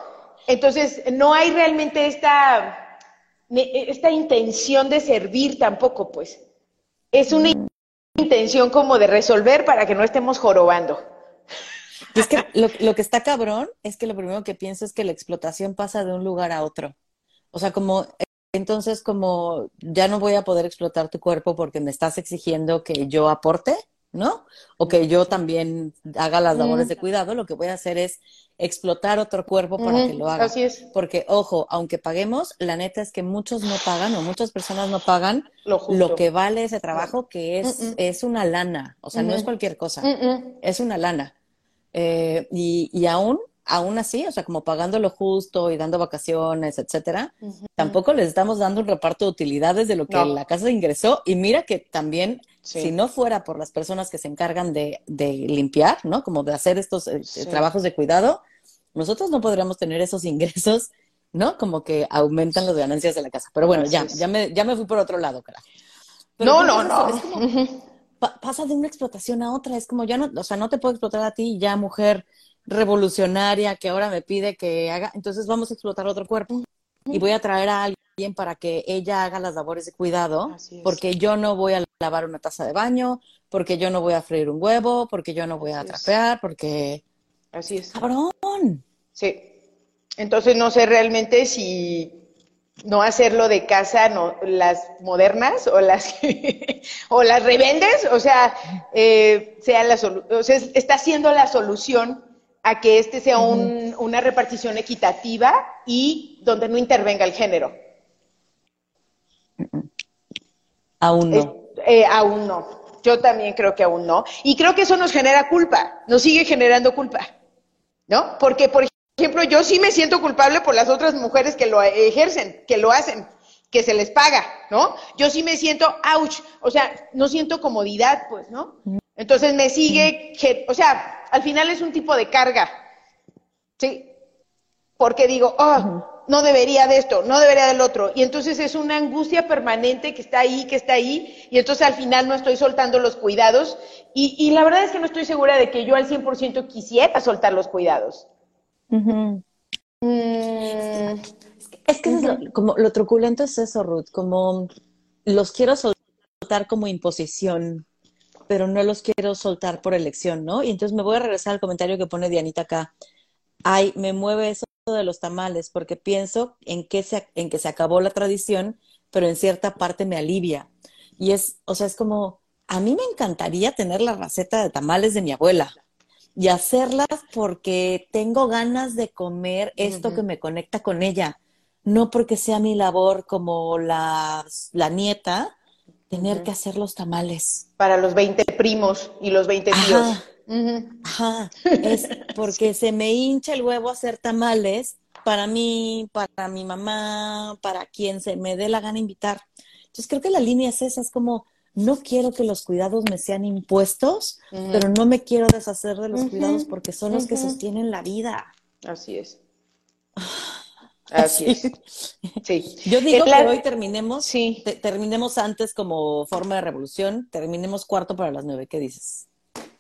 Entonces, no hay realmente esta esta intención de servir tampoco, pues. Es una mm. intención como de resolver para que no estemos jorobando. es que lo, que está cabrón es que lo primero que pienso es que la explotación pasa de un lugar a otro. O sea, como entonces como ya no voy a poder explotar tu cuerpo porque me estás exigiendo que yo aporte, ¿no? O que yo también haga las labores de cuidado, lo que voy a hacer es explotar otro cuerpo para que lo haga. Así es. Porque, ojo, aunque paguemos, la neta es que muchos no pagan o muchas personas no pagan lo, que vale ese trabajo, que es, es una lana. O sea, no es cualquier cosa, es una lana. Eh, y, y aún aún así, o sea, como pagando lo justo y dando vacaciones, etcétera, tampoco les estamos dando un reparto de utilidades de lo que la casa ingresó. Y mira que también, si no fuera por las personas que se encargan de, limpiar, ¿no? Como de hacer estos eh, trabajos de cuidado, nosotros no podríamos tener esos ingresos, ¿no? Como que aumentan las ganancias de la casa. Pero bueno, ya, ya me, ya me fui por otro lado, carajo. no, no, no. pasa de una explotación a otra, es como ya no, o sea, no te puedo explotar a ti, ya mujer revolucionaria que ahora me pide que haga, entonces vamos a explotar otro cuerpo y voy a traer a alguien para que ella haga las labores de cuidado, porque yo no voy a lavar una taza de baño, porque yo no voy a freír un huevo, porque yo no voy a trapear, porque... Así es. Cabrón. Sí. Entonces no sé realmente si no hacerlo de casa, no, las modernas o las o las revendes, o sea, eh, sea la o sea, está siendo la solución a que este sea una repartición equitativa y donde no intervenga el género. Aún no. Eh, aún no. Yo también creo que aún no. Y creo que eso nos genera culpa, nos sigue generando culpa. ¿No? Porque, por ejemplo, yo sí me siento culpable por las otras mujeres que lo ejercen, que lo hacen, que se les paga, ¿no? Yo sí me siento, ouch, o sea, no siento comodidad, pues, ¿no? Entonces me sigue, o sea, al final es un tipo de carga, ¿sí? Porque digo, oh, no debería de esto, no debería del otro. Y entonces es una angustia permanente que está ahí, que está ahí, y entonces al final no estoy soltando los cuidados. Y, la verdad es que no estoy segura de que yo al 100% quisiera soltar los cuidados. Mm. Es que, es como lo truculento es eso, Ruth, como los quiero soltar como imposición pero no los quiero soltar por elección, ¿no? Y entonces me voy a regresar al comentario que pone Dianita acá. Ay, me mueve eso de los tamales, porque pienso en que se, en que se acabó la tradición, pero en cierta parte me alivia. Y es, o sea, es como, a mí me encantaría tener la receta de tamales de mi abuela y hacerlas porque tengo ganas de comer esto que me conecta con ella, no porque sea mi labor como la, la nieta, tener que hacer los tamales. Para los 20 primos y los 20 tíos. Ajá, es porque se me hincha el huevo hacer tamales para mí, para mi mamá, para quien se me dé la gana invitar. Entonces creo que la línea es esa, es como, no quiero que los cuidados me sean impuestos, pero no me quiero deshacer de los cuidados porque son los que sostienen la vida. Así es. Así es. Sí. Yo digo que hoy terminemos, sí. terminemos antes como forma de revolución, terminemos cuarto para las nueve. ¿Qué dices?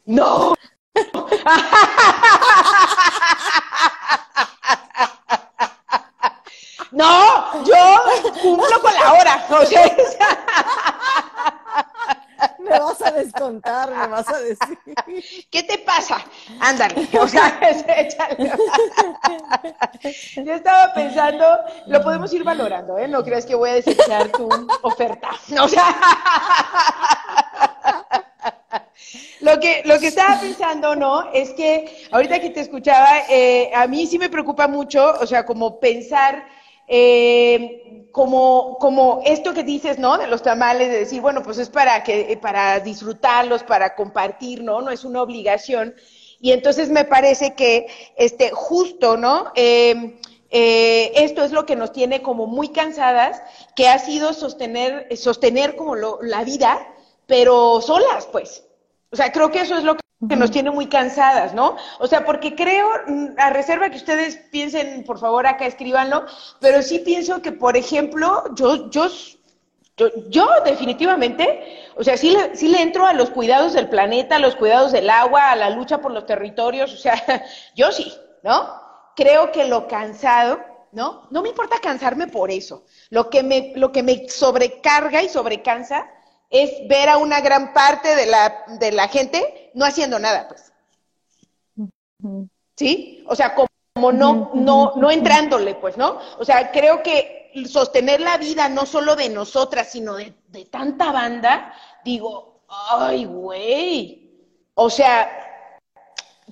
No. no, yo cumplo con la hora. O sea, me vas a descontar, me vas a decir. ¿Qué te pasa? Ándale, o sea, échale. Yo estaba pensando, lo podemos ir valorando, ¿eh? No creas que voy a desechar tu oferta. O sea, lo que, lo que estaba pensando, ¿no? Es que ahorita que te escuchaba, eh, a mí sí me preocupa mucho, o sea, como pensar eh, como, como esto que dices, ¿no? De los tamales, de decir, bueno, pues es para que, para disfrutarlos, para compartir, ¿no? No es una obligación. Y entonces me parece que, este, justo, ¿no? Eh, eh, esto es lo que nos tiene como muy cansadas, que ha sido sostener, sostener como lo, la vida, pero solas, pues. O sea, creo que eso es lo que que nos tiene muy cansadas, ¿no? O sea, porque creo, a reserva que ustedes piensen, por favor, acá escríbanlo, pero sí pienso que, por ejemplo, yo, yo, yo, definitivamente, o sea, sí le, sí le entro a los cuidados del planeta, a los cuidados del agua, a la lucha por los territorios, o sea, yo sí, ¿no? Creo que lo cansado, ¿no? No me importa cansarme por eso. Lo que me, lo que me sobrecarga y sobrecansa es ver a una gran parte de la, de la gente no haciendo nada, pues. ¿Sí? O sea, como, no, no, no entrándole, pues, ¿no? O sea, creo que sostener la vida no solo de nosotras, sino de, de tanta banda, digo, ay, güey. O sea,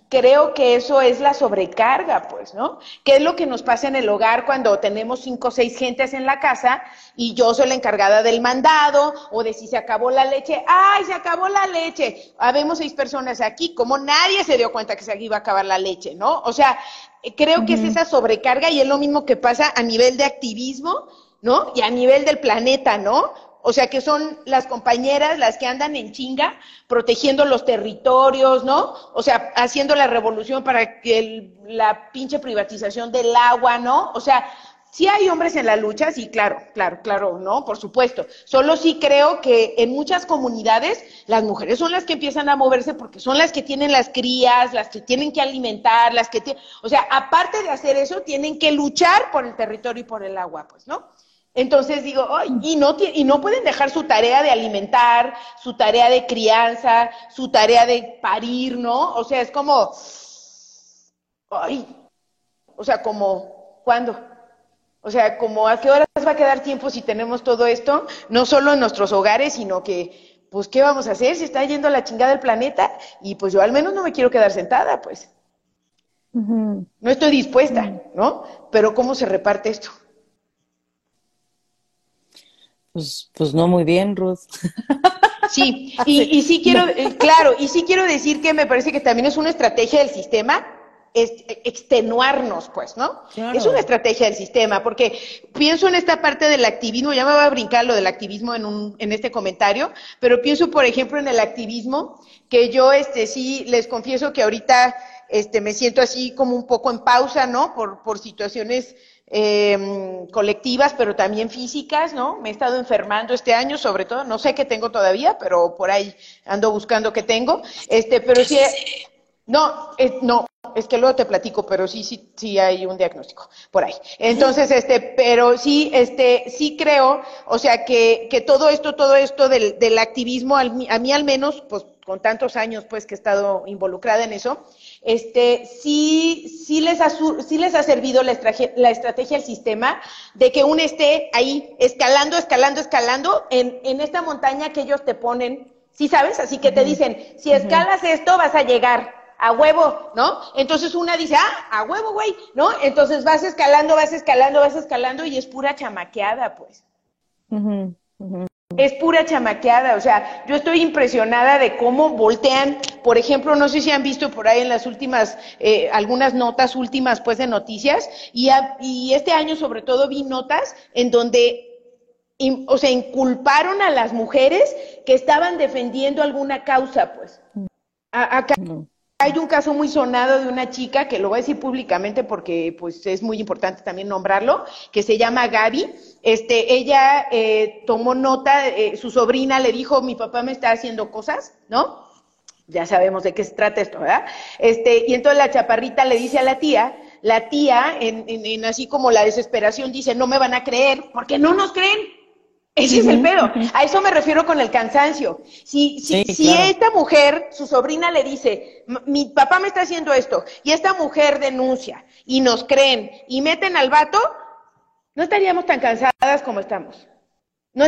creo que eso es la sobrecarga, pues, ¿no? ¿Qué es lo que nos pasa en el hogar cuando tenemos cinco o seis gentes en la casa y yo soy la encargada del mandado o de si se acabó la leche? ¡Ay, se acabó la leche! Habemos seis personas aquí, como nadie se dio cuenta que se iba a acabar la leche, ¿no? O sea, creo que es esa sobrecarga y es lo mismo que pasa a nivel de activismo, ¿no? Y a nivel del planeta, ¿no? O sea, que son las compañeras las que andan en chinga protegiendo los territorios, ¿no? O sea, haciendo la revolución para que la pinche privatización del agua, ¿no? O sea, sí hay hombres en la lucha, sí, claro, claro, claro, ¿no? Por supuesto. Solo sí creo que en muchas comunidades las mujeres son las que empiezan a moverse porque son las que tienen las crías, las que tienen que alimentar, las que tienen, o sea, aparte de hacer eso, tienen que luchar por el territorio y por el agua, pues, ¿no? Entonces digo, y, no, y no pueden dejar su tarea de alimentar, su tarea de crianza, su tarea de parir, ¿no? O sea, es como, ay, o sea, como, ¿cuándo? O sea, como a qué horas va a quedar tiempo si tenemos todo esto, no solo en nuestros hogares, sino que, pues, ¿qué vamos a hacer? Se está yendo a la chingada del planeta y pues yo al menos no me quiero quedar sentada, pues. No estoy dispuesta, ¿no? Pero ¿cómo se reparte esto? Pues, pues no muy bien, Ruth. Sí, y, sí quiero, eh, claro, y sí quiero decir que me parece que también es una estrategia del sistema es extenuarnos, pues, ¿no? Es una estrategia del sistema, porque pienso en esta parte del activismo, ya me voy a brincar lo del activismo en, un, en este comentario, pero pienso, por ejemplo, en el activismo, que yo, este, sí, les confieso que ahorita, este, me siento así como un poco en pausa, ¿no? Por, por situaciones eh, colectivas, pero también físicas, ¿no? Me he estado enfermando este año, sobre todo, no sé qué tengo todavía, pero por ahí ando buscando qué tengo. Este, pero sí, no, no, es que luego te platico, pero sí, sí, sí hay un diagnóstico por ahí. Entonces, este, pero sí, este, sí creo, o sea, que, que todo esto, todo esto del, del activismo, a mí al menos, pues con tantos años, pues, que he estado involucrada en eso, este, sí, sí, les ha, sí les ha servido la, la estrategia del sistema de que uno esté ahí escalando, escalando, escalando en, en esta montaña que ellos te ponen, ¿sí sabes? Así que te dicen, si escalas esto vas a llegar a huevo, ¿no? Entonces una dice, ah, a huevo, güey, ¿no? Entonces vas escalando, vas escalando, vas escalando y es pura chamaqueada, pues es pura chamaqueada, o sea, yo estoy impresionada de cómo voltean, por ejemplo, no sé si han visto por ahí en las últimas, eh, algunas notas últimas pues de noticias, y, y este año sobre todo vi notas en donde o sea, inculparon a las mujeres que estaban defendiendo alguna causa, pues. acá hay un caso muy sonado de una chica, que lo voy a decir públicamente porque pues es muy importante también nombrarlo, que se llama Gaby. Este, ella eh, tomó nota, eh, su sobrina le dijo, mi papá me está haciendo cosas, ¿no? Ya sabemos de qué se trata esto, ¿verdad? Este, y entonces la chaparrita le dice a la tía, la tía, en, en así como la desesperación, dice, no me van a creer, porque no nos creen. Ese es el pedo. A eso me refiero con el cansancio. Si, si, si esta mujer, su sobrina le dice, mi papá me está haciendo esto, y esta mujer denuncia, y nos creen, y meten al vato, no estaríamos tan cansadas como estamos. No,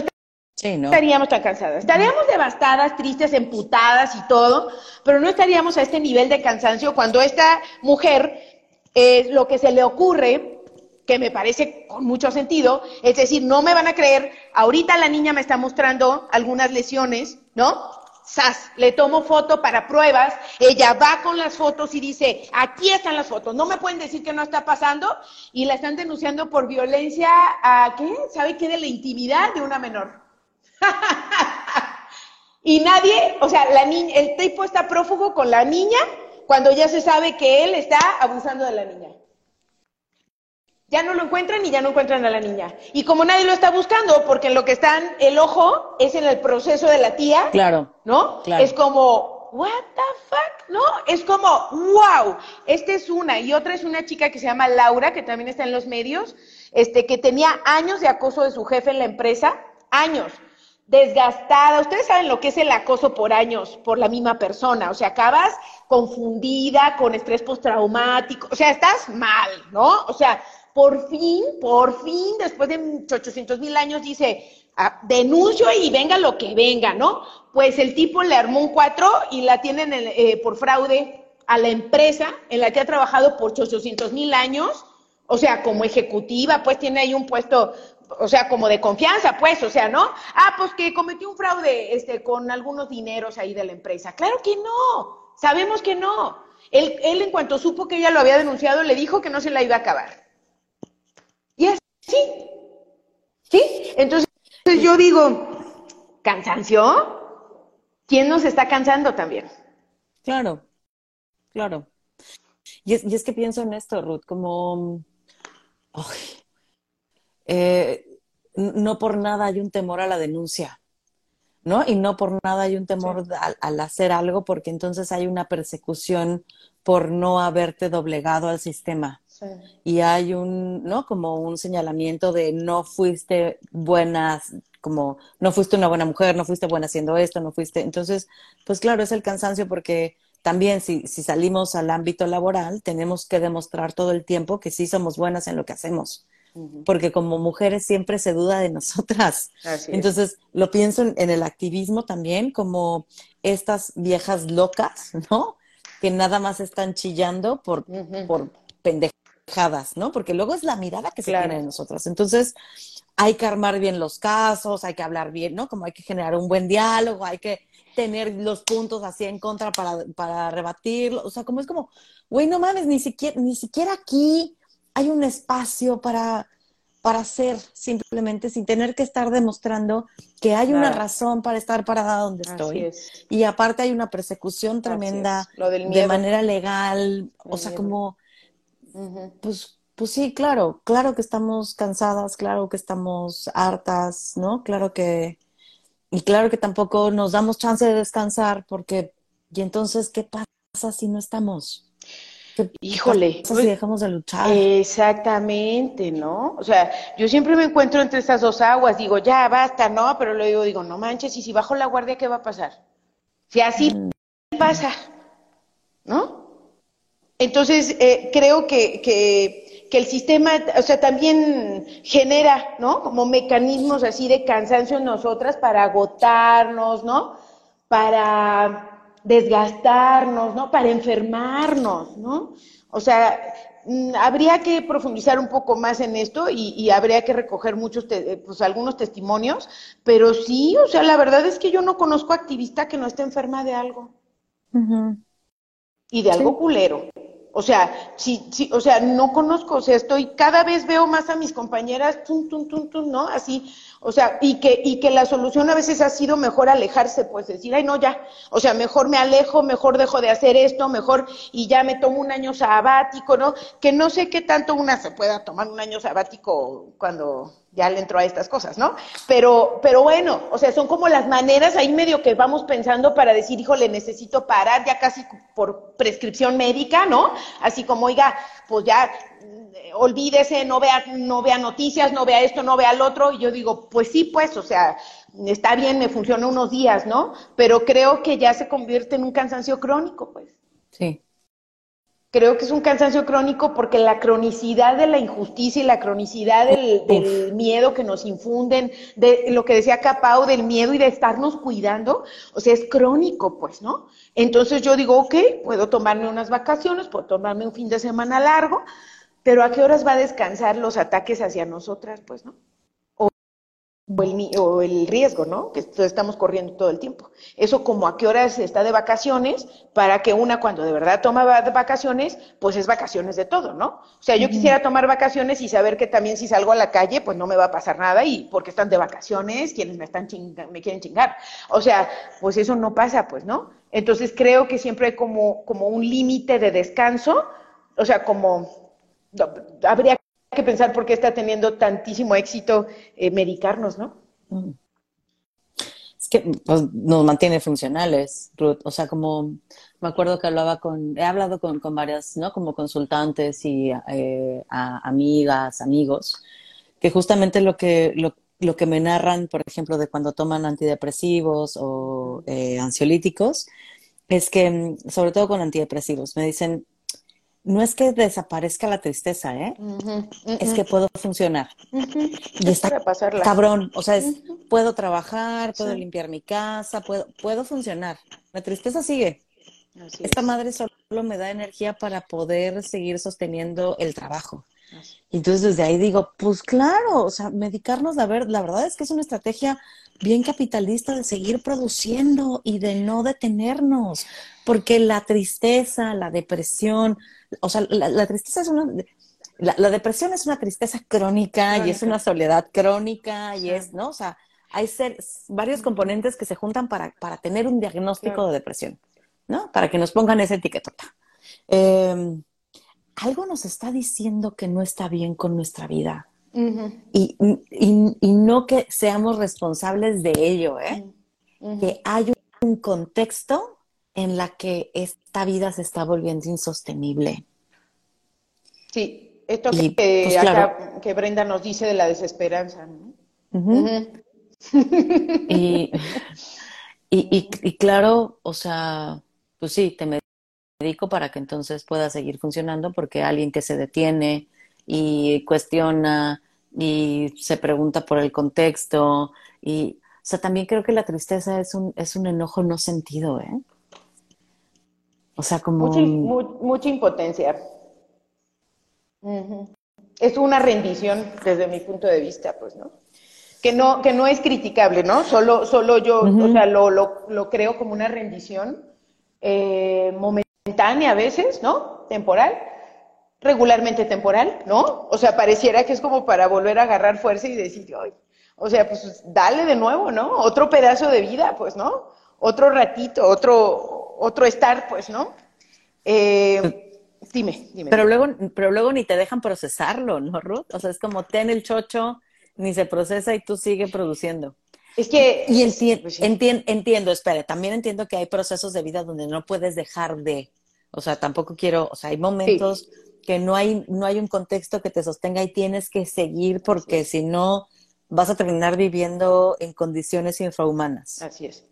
estaríamos tan cansadas. Estaríamos devastadas, tristes, emputadas y todo, pero no estaríamos a este nivel de cansancio cuando esta mujer, eh, lo que se le ocurre que me parece con mucho sentido, es decir, no me van a creer, ahorita la niña me está mostrando algunas lesiones, ¿no? Sas, le tomo foto para pruebas, ella va con las fotos y dice, aquí están las fotos, no me pueden decir que no está pasando, y la están denunciando por violencia a, ¿qué? ¿Sabe qué? De la intimidad de una menor. y nadie, o sea, la niña, el tipo está prófugo con la niña cuando ya se sabe que él está abusando de la niña ya no lo encuentran y ya no encuentran a la niña. Y como nadie lo está buscando, porque en lo que están el ojo es en el proceso de la tía, claro, ¿no? Claro. Es como, what the fuck, ¿no? Es como, wow, esta es una. Y otra es una chica que se llama Laura, que también está en los medios, este, que tenía años de acoso de su jefe en la empresa, años desgastada. Ustedes saben lo que es el acoso por años por la misma persona. O sea, acabas confundida, con estrés postraumático. O sea, estás mal, ¿no? O sea, por fin, por fin, después de 800 mil años, dice, ah, denuncio y venga lo que venga, ¿no? Pues el tipo le armó un cuatro y la tienen eh, por fraude a la empresa en la que ha trabajado por 800 mil años, o sea, como ejecutiva, pues tiene ahí un puesto, o sea, como de confianza, pues, o sea, ¿no? Ah, pues que cometió un fraude este, con algunos dineros ahí de la empresa. Claro que no, sabemos que no. Él, él en cuanto supo que ella lo había denunciado, le dijo que no se la iba a acabar. Y así, ¿sí? Entonces yo digo, ¿cansancio? ¿Quién nos está cansando también? Claro, claro. Y es, y es que pienso en esto, Ruth, como... eh, no por nada hay un temor a la denuncia, ¿no? Y no por nada hay un temor al, al, hacer algo, porque entonces hay una persecución por no haberte doblegado al sistema. Y hay un, ¿no? Como un señalamiento de no fuiste buena, como no fuiste una buena mujer, no fuiste buena haciendo esto, no fuiste. Entonces, pues claro, es el cansancio porque también si, si salimos al ámbito laboral, tenemos que demostrar todo el tiempo que sí somos buenas en lo que hacemos. Porque como mujeres siempre se duda de nosotras. Entonces, lo pienso en, en, el activismo también, como estas viejas locas, ¿no? Que nada más están chillando por, uh -huh. por pendejadas ¿no? Porque luego es la mirada que se claro. tiene de nosotras. Entonces, hay que armar bien los casos, hay que hablar bien, ¿no? Como hay que generar un buen diálogo, hay que tener los puntos así en contra para, para rebatirlo. O sea, como es como, güey, no mames, ni siquiera, ni siquiera aquí hay un espacio para, para hacer simplemente sin tener que estar demostrando que hay claro. una razón para estar parada donde estoy. Y aparte hay una persecución tremenda de manera legal, o sea, miedo. como pues, pues sí, claro, claro que estamos cansadas, claro que estamos hartas, ¿no? Claro que, y claro que tampoco nos damos chance de descansar porque, y entonces, ¿qué pasa si no estamos? Híjole. si dejamos de luchar? Exactamente, ¿no? O sea, yo siempre me encuentro entre estas dos aguas, digo, ya, basta, ¿no? Pero luego digo, no manches, y si bajo la guardia, ¿qué va a pasar? Si así mm. pasa, ¿no? Entonces, eh, creo que, que, que, el sistema, o sea, también genera, ¿no? Como mecanismos así de cansancio en nosotras para agotarnos, ¿no? Para desgastarnos, ¿no? Para enfermarnos, ¿no? O sea, mm, habría que profundizar un poco más en esto y, y habría que recoger muchos, te, pues algunos testimonios, pero sí, o sea, la verdad es que yo no conozco activista que no esté enferma de algo. Uh -huh. Y de algo sí. culero. O sea, sí, sí, o sea, no conozco, o sea, estoy, cada vez veo más a mis compañeras, tum, tum, tum, tum, ¿no? Así, o sea, y que, y que la solución a veces ha sido mejor alejarse, pues decir, ay, no, ya, o sea, mejor me alejo, mejor dejo de hacer esto, mejor, y ya me tomo un año sabático, ¿no? Que no sé qué tanto una se pueda tomar un año sabático cuando ya le entró a estas cosas, ¿no? Pero, pero bueno, o sea, son como las maneras ahí medio que vamos pensando para decir, híjole, necesito parar ya casi por prescripción médica, ¿no? Así como, oiga, pues ya eh, olvídese, no vea, no vea noticias, no vea esto, no vea el otro, y yo digo, pues sí, pues, o sea, está bien, me funciona unos días, ¿no? Pero creo que ya se convierte en un cansancio crónico, pues. Sí. Creo que es un cansancio crónico porque la cronicidad de la injusticia y la cronicidad del, miedo que nos infunden, de lo que decía Capao, del miedo y de estarnos cuidando, o sea, es crónico, pues, ¿no? Entonces yo digo, ok, puedo tomarme unas vacaciones, puedo tomarme un fin de semana largo, pero ¿a qué horas va a descansar los ataques hacia nosotras, pues, ¿no? O el, o el riesgo, ¿no? Que estamos corriendo todo el tiempo. Eso como a qué horas está de vacaciones, para que una cuando de verdad toma vacaciones, pues es vacaciones de todo, ¿no? O sea, yo quisiera tomar vacaciones y saber que también si salgo a la calle, pues no me va a pasar nada y porque están de vacaciones, quienes me están me quieren chingar. O sea, pues eso no pasa, pues, ¿no? Entonces creo que siempre hay como, como un límite de descanso, o sea, como habría que pensar por qué está teniendo tantísimo éxito eh, medicarnos, ¿no? Mm. Es que pues, nos mantiene funcionales, Ruth. O sea, como me acuerdo que hablaba con, he hablado con, varias, ¿no? Como consultantes y eh, amigas, amigos, que justamente lo que, lo, lo, que me narran, por ejemplo, de cuando toman antidepresivos o eh, ansiolíticos, es que, mm, sobre todo con antidepresivos, me dicen, no es que desaparezca la tristeza, ¿eh? Es que puedo funcionar. Y está pasarla. cabrón. O sea, es, puedo trabajar, puedo limpiar mi casa, puedo, puedo funcionar. La tristeza sigue. Esta madre solo me da energía para poder seguir sosteniendo el trabajo. Entonces desde ahí digo, pues claro, o sea, medicarnos, la, ver, la verdad es que es una estrategia bien capitalista de seguir produciendo y de no detenernos, porque la tristeza, la depresión, o sea, la, tristeza es una, la, depresión es una tristeza crónica, y es una soledad crónica y es, ¿no? O sea, hay ser, varios componentes que se juntan para, para tener un diagnóstico de depresión, ¿no? Para que nos pongan esa etiquetota. Em, algo nos está diciendo que no está bien con nuestra vida. Y, y, no que seamos responsables de ello, ¿eh? Que hay un contexto en la que esta vida se está volviendo insostenible. Sí, esto que, pues, acá, que Brenda nos dice de la desesperanza. y, y, claro, o sea, pues sí, te medico para que entonces pueda seguir funcionando porque alguien que se detiene y cuestiona y se pregunta por el contexto y o sea, también creo que la tristeza es un, es un enojo no sentido, ¿eh? O sea, como... Mucha, impotencia. Es una rendición desde mi punto de vista, pues, ¿no? Que no, que no es criticable, ¿no? Solo, solo yo, o sea, lo, lo, creo como una rendición eh, momentánea a veces, ¿no? Temporal, regularmente temporal, ¿no? O sea, pareciera que es como para volver a agarrar fuerza y decir, Ay, o sea, pues dale de nuevo, ¿no? Otro pedazo de vida, pues, ¿no? Otro ratito, otro, otro estar, pues, ¿no? Eh, dime, dime. Pero luego, pero luego ni te dejan procesarlo, ¿no, Ruth? O sea, es como ten el chocho, ni se procesa y tú sigues produciendo. Es que... Y pues entiendo, espere, también entiendo que hay procesos de vida donde no puedes dejar de, o sea, tampoco quiero, o sea, hay momentos que no hay, no hay un contexto que te sostenga y tienes que seguir porque si no vas a terminar viviendo en condiciones infrahumanas. Así es.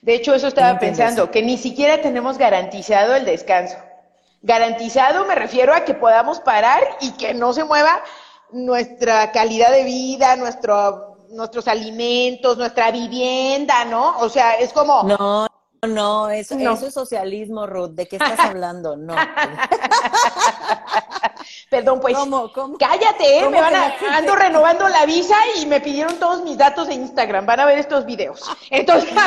De hecho, eso estaba pensando, que ni siquiera tenemos garantizado el descanso. Garantizado me refiero a que podamos parar y que no se mueva nuestra calidad de vida, nuestro, nuestros alimentos, nuestra vivienda, ¿no? O sea, es como... No, no, eso, eso es socialismo, Ruth. ¿De qué estás hablando? No. Perdón, pues. Cállate, ¿eh? Me van a, ando renovando la visa y me pidieron todos mis datos de Instagram. Van a ver estos videos. Entonces.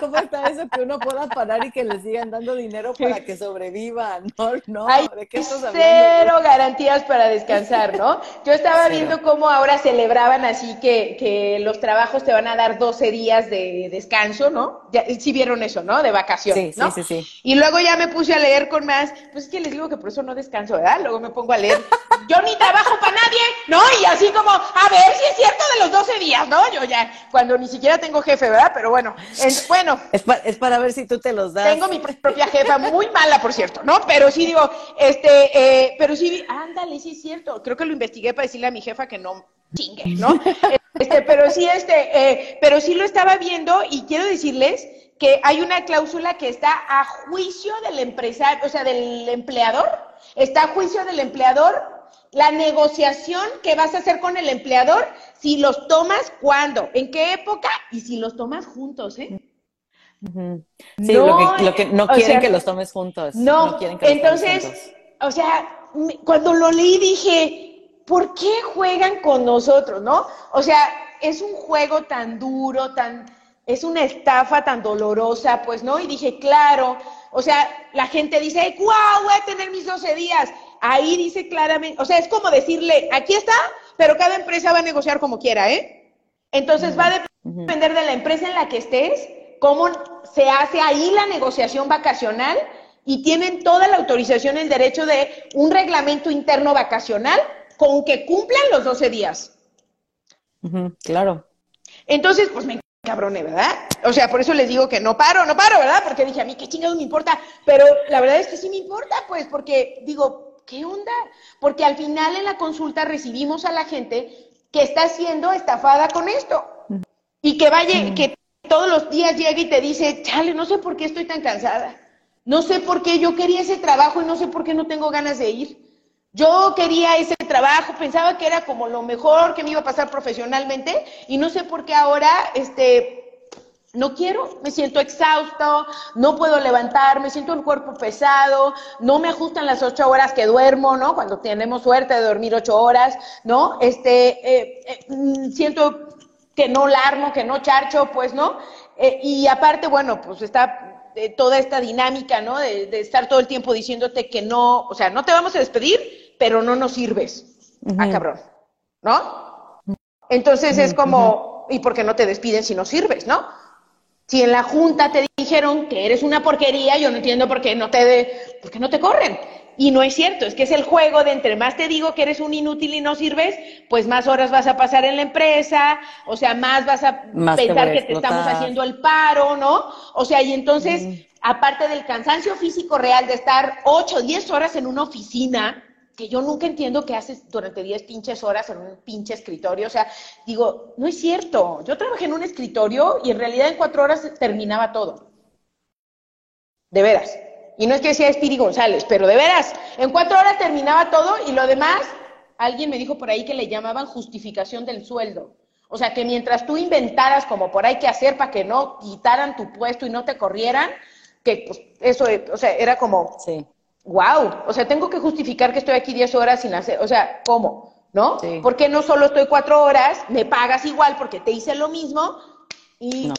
¿Cómo, está eso que uno pueda parar y que le sigan dando dinero para que sobrevivan? No, no, Hay ¿de qué estás hablando? Cero garantías para descansar, ¿no? Yo estaba viendo cómo ahora celebraban así que, que los trabajos te van a dar 12 días de descanso, ¿no? Ya, sí vieron eso, ¿no? De vacación, sí, ¿no? Sí, sí, sí. Y luego ya me puse a leer con más, pues es que les digo que por eso no descanso, ¿verdad? Luego me pongo a leer. Yo ni trabajo para nadie, ¿no? Y así como, a ver si es cierto de los 12 días, ¿no? Yo ya, cuando ni siquiera tengo jefe, ¿verdad? Pero bueno, bueno. Es, es, para ver si tú te los das. Tengo mi propia jefa, muy mala, por cierto, ¿no? Pero sí digo, este, eh, pero sí, ándale, sí es cierto. Creo que lo investigué para decirle a mi jefa que no chingue, ¿no? Este, pero sí, este, eh, pero sí lo estaba viendo y quiero decirles que hay una cláusula que está a juicio del empresario, o sea, del empleador, está a juicio del empleador la negociación que vas a hacer con el empleador, si los tomas cuándo, en qué época y si los tomas juntos, ¿eh? Sí, lo, que, no quieren que los tomes juntos. No, quieren que entonces, los tomes juntos. o sea, cuando lo leí dije, ¿por qué juegan con nosotros, no? O sea, es un juego tan duro, tan, es una estafa tan dolorosa, pues, ¿no? Y dije, claro, o sea, la gente dice, ¡guau! Voy a tener mis 12 días. Ahí dice claramente, o sea, es como decirle, aquí está, pero cada empresa va a negociar como quiera, ¿eh? Entonces va a depender de la empresa en la que estés, cómo se hace ahí la negociación vacacional y tienen toda la autorización, el derecho de un reglamento interno vacacional con que cumplan los 12 días. claro. Entonces, pues me cabrone, ¿verdad? O sea, por eso les digo que no paro, no paro, ¿verdad? Porque dije, a mí qué chingados me importa, pero la verdad es que sí me importa, pues, porque digo, ¿qué onda? Porque al final en la consulta recibimos a la gente que está siendo estafada con esto. Y que vaya, que todos los días llega y te dice, chale, no sé por qué estoy tan cansada. No sé por qué yo quería ese trabajo y no sé por qué no tengo ganas de ir. Yo quería ese trabajo, pensaba que era como lo mejor que me iba a pasar profesionalmente y no sé por qué ahora, este, no quiero, me siento exhausto, no puedo levantar, me siento el cuerpo pesado, no me ajustan las ocho horas que duermo, ¿no? Cuando tenemos suerte de dormir ocho horas, ¿no? Este, eh, eh, mm, siento que no larmo, que no charcho, pues, ¿no? Eh, y aparte, bueno, pues está toda esta dinámica, ¿no? De, estar todo el tiempo diciéndote que no, o sea, no te vamos a despedir, pero no nos sirves. Ah, cabrón, ¿no? Entonces es como, ¿y por qué no te despiden si no sirves, no? Si en la junta te dijeron que eres una porquería, yo no entiendo por qué no te, de, por qué no te corren. Y no es cierto, es que es el juego de entre más te digo que eres un inútil y no sirves, pues más horas vas a pasar en la empresa, o sea, más vas a pensar que te estamos haciendo el paro, ¿no? O sea, y entonces, aparte del cansancio físico real de estar 8 o 10 horas en una oficina, que yo nunca entiendo qué haces durante 10 pinches horas en un pinche escritorio. O sea, digo, no es cierto. Yo trabajé en un escritorio y en realidad en cuatro horas terminaba todo. De veras. Y no es que sea Espiri González, pero de veras, en cuatro horas terminaba todo y lo demás, alguien me dijo por ahí que le llamaban justificación del sueldo. O sea, que mientras tú inventaras como por ahí que hacer para que no quitaran tu puesto y no te corrieran, que pues eso, o sea, era como, sí wow, o sea, tengo que justificar que estoy aquí 10 horas sin hacer, o sea, ¿cómo? ¿No? Sí. Porque no solo estoy cuatro horas, me pagas igual porque te hice lo mismo y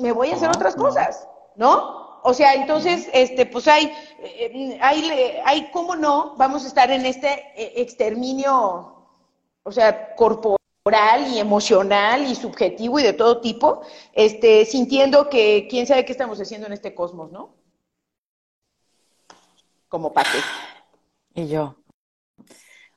me voy a hacer otras cosas, ¿no? O sea, entonces, este, pues hay, eh, hay, hay, ¿cómo no? Vamos a estar en este eh, exterminio, o sea, corporal y emocional y subjetivo y de todo tipo, este, sintiendo que quién sabe qué estamos haciendo en este cosmos, ¿no? Como para Y yo.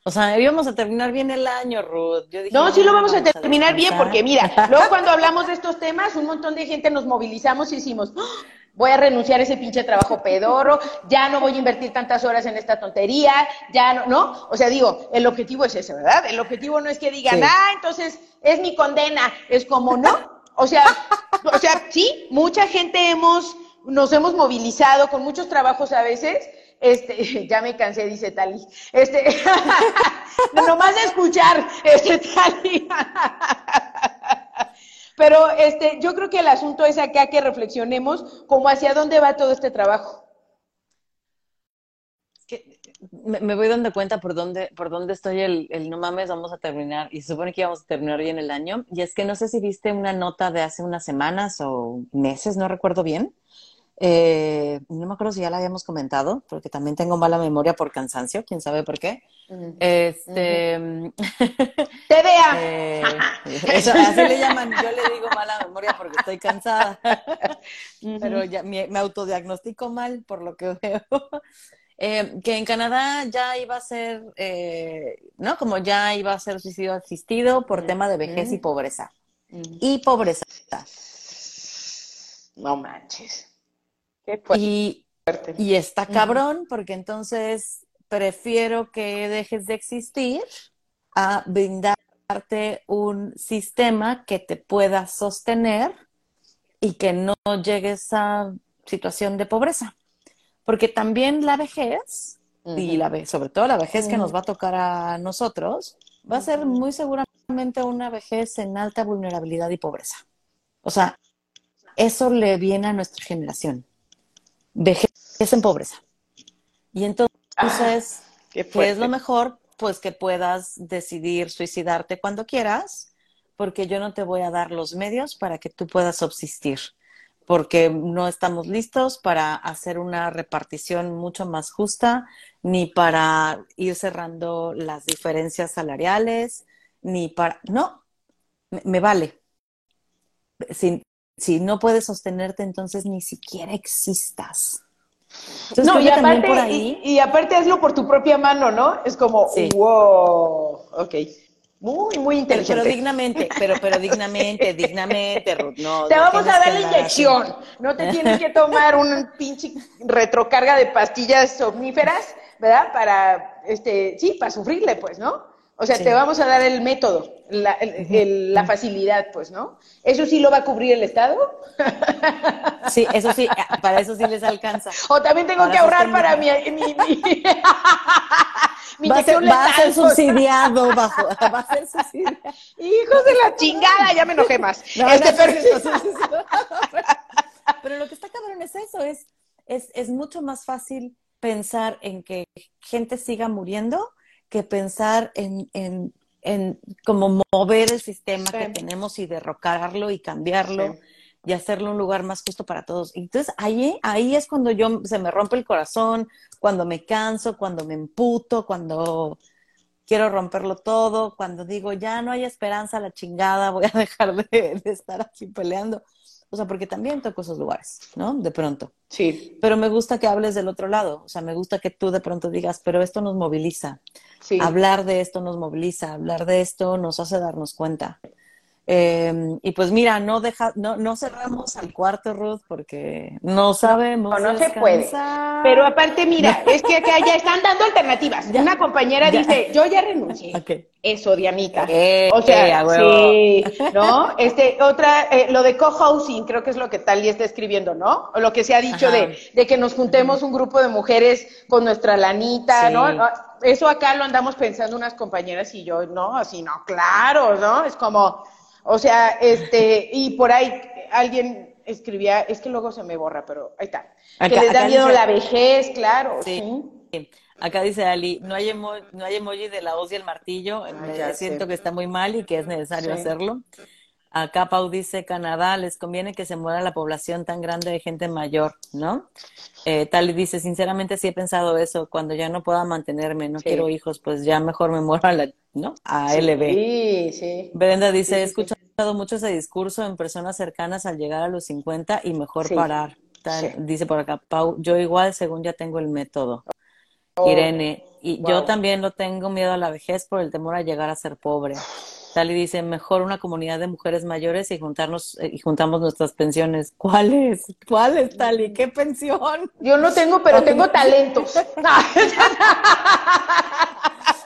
O sea, íbamos a terminar bien el año, Ruth. no, sí lo vamos, a terminar bien porque mira, luego cuando hablamos de estos temas, un montón de gente nos movilizamos y decimos, ¡Ah! voy a renunciar a ese pinche trabajo pedorro, ya no voy a invertir tantas horas en esta tontería, ya no, ¿no? O sea, digo, el objetivo es ese, ¿verdad? El objetivo no es que digan, ah, entonces es mi condena, es como, ¿no? O sea, o sea, sí, mucha gente hemos, nos hemos movilizado con muchos trabajos a veces, este, ya me cansé, dice Tali. Este, nomás de escuchar, este, Tali. Pero este, yo creo que el asunto es acá que reflexionemos como hacia dónde va todo este trabajo. me, voy dando cuenta por dónde, por dónde estoy el, el, no mames, vamos a terminar, y supone que íbamos a terminar hoy en el año, y es que no sé si viste una nota de hace unas semanas o meses, no recuerdo bien, eh, no me acuerdo si ya la habíamos comentado, porque también tengo mala memoria por cansancio, quién sabe por qué. Este. TDA. Eh, eso, así le llaman, yo le digo mala memoria porque estoy cansada. Pero ya me, autodiagnostico mal por lo que veo. Eh, que en Canadá ya iba a ser, ¿no? Como ya iba a ser suicidio asistido por tema de vejez y pobreza. Y pobreza. No manches. Y, y está cabrón, porque entonces prefiero que dejes de existir a brindarte un sistema que te pueda sostener y que no llegues a situación de pobreza. Porque también la vejez, y la sobre todo la vejez que nos va a tocar a nosotros, va a ser muy seguramente una vejez en alta vulnerabilidad y pobreza. O sea, eso le viene a nuestra generación vejez en pobreza. Y entonces, ah, ¿qué, es lo mejor? Pues que puedas decidir suicidarte cuando quieras, porque yo no te voy a dar los medios para que tú puedas subsistir, porque no estamos listos para hacer una repartición mucho más justa, ni para ir cerrando las diferencias salariales, ni para... No, me, vale. Sin, si no puedes sostenerte, entonces ni siquiera existas. no, y aparte, y, aparte hazlo por tu propia mano, ¿no? Es como, wow, ok. Muy, muy inteligente. Pero, dignamente, pero, pero dignamente, dignamente, Ruth. No, te vamos a dar la inyección. No te tienes que tomar un pinche retrocarga de pastillas somníferas, ¿verdad? Para, este, sí, para sufrirle, pues, ¿no? O sea, te vamos a dar el método, la, la, facilidad, pues, ¿no? ¿Eso sí lo va a cubrir el Estado? Sí, eso sí, para eso sí les alcanza. O también tengo que ahorrar para mi... mi, mi va, a ser, va a ser subsidiado bajo, va a ser subsidiado. Hijos de la chingada, ya me enojé más. este pero lo que está cabrón es eso, es, es, es mucho más fácil pensar en que gente siga muriendo que pensar en, en, en como mover el sistema que tenemos y derrocarlo y cambiarlo y hacerlo un lugar más justo para todos. Entonces ahí, ahí es cuando yo se me rompe el corazón, cuando me canso, cuando me emputo, cuando quiero romperlo todo, cuando digo ya no hay esperanza, la chingada, voy a dejar de, de estar aquí peleando. O sea, porque también toco esos lugares, ¿no? De pronto. Sí. Pero me gusta que hables del otro lado. O sea, me gusta que tú de pronto digas, pero esto nos moviliza. Hablar de esto nos moviliza, hablar de esto nos hace darnos cuenta. Em, y pues mira, no deja, no, no cerramos al cuarto, Ruth, porque no sabemos. No, no se puede. Pero aparte, mira, es que acá ya están dando alternativas. Una compañera dice, yo ya renuncié. Eso, Dianita. o sea, sí, ¿no? Este, otra, eh, lo de co-housing, creo que es lo que Tali está escribiendo, ¿no? O lo que se ha dicho de, de, que nos juntemos un grupo de mujeres con nuestra lanita, ¿no? Eso acá lo andamos pensando unas compañeras y yo, no, así no, claro, ¿no? Es como, o sea, este, y por ahí alguien escribía, es que luego se me borra, pero ahí está. que les da miedo la vejez, claro. Sí. Acá dice Ali, no hay, emoji, no hay emoji de la hoz y el martillo, ah, siento que está muy mal y que es necesario hacerlo. Acá Pau dice, Canadá, les conviene que se muera la población tan grande de gente mayor, ¿no? Eh, Tali dice, sinceramente sí he pensado eso, cuando ya no pueda mantenerme, no quiero hijos, pues ya mejor me muero a la, ¿no? A LB. Sí, sí. Brenda dice, he escuchado mucho ese discurso en personas cercanas al llegar a los 50 y mejor parar. dice por acá, Pau, yo igual según ya tengo el método. Oh, Irene, y yo también lo tengo miedo a la vejez por el temor a llegar a ser pobre. Tali dice, mejor una comunidad de mujeres mayores y juntarnos eh, y juntamos nuestras pensiones. ¿Cuáles? ¿Cuáles, Tali? ¿Qué pensión? Yo no tengo, pero tengo talentos.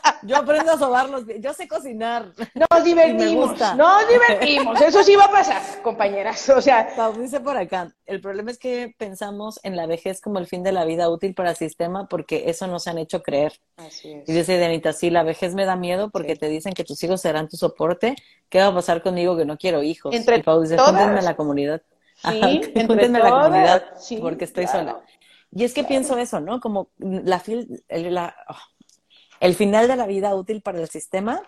Yo aprendo a sobarlos, yo sé cocinar. Nos divertimos, nos divertimos, eso sí va a pasar, compañeras. O sea, Pau dice por acá, el problema es que pensamos en la vejez como el fin de la vida útil para el sistema porque eso nos han hecho creer. Así es. Y dice Danita, sí, la vejez me da miedo porque te dicen que tus hijos serán tu soporte. ¿Qué va a pasar conmigo que no quiero hijos? Entre y Pau dice, todas. la comunidad. Sí, entre la comunidad porque estoy sola. Y es que pienso eso, ¿no? Como la, la, oh, el final de la vida útil para el sistema,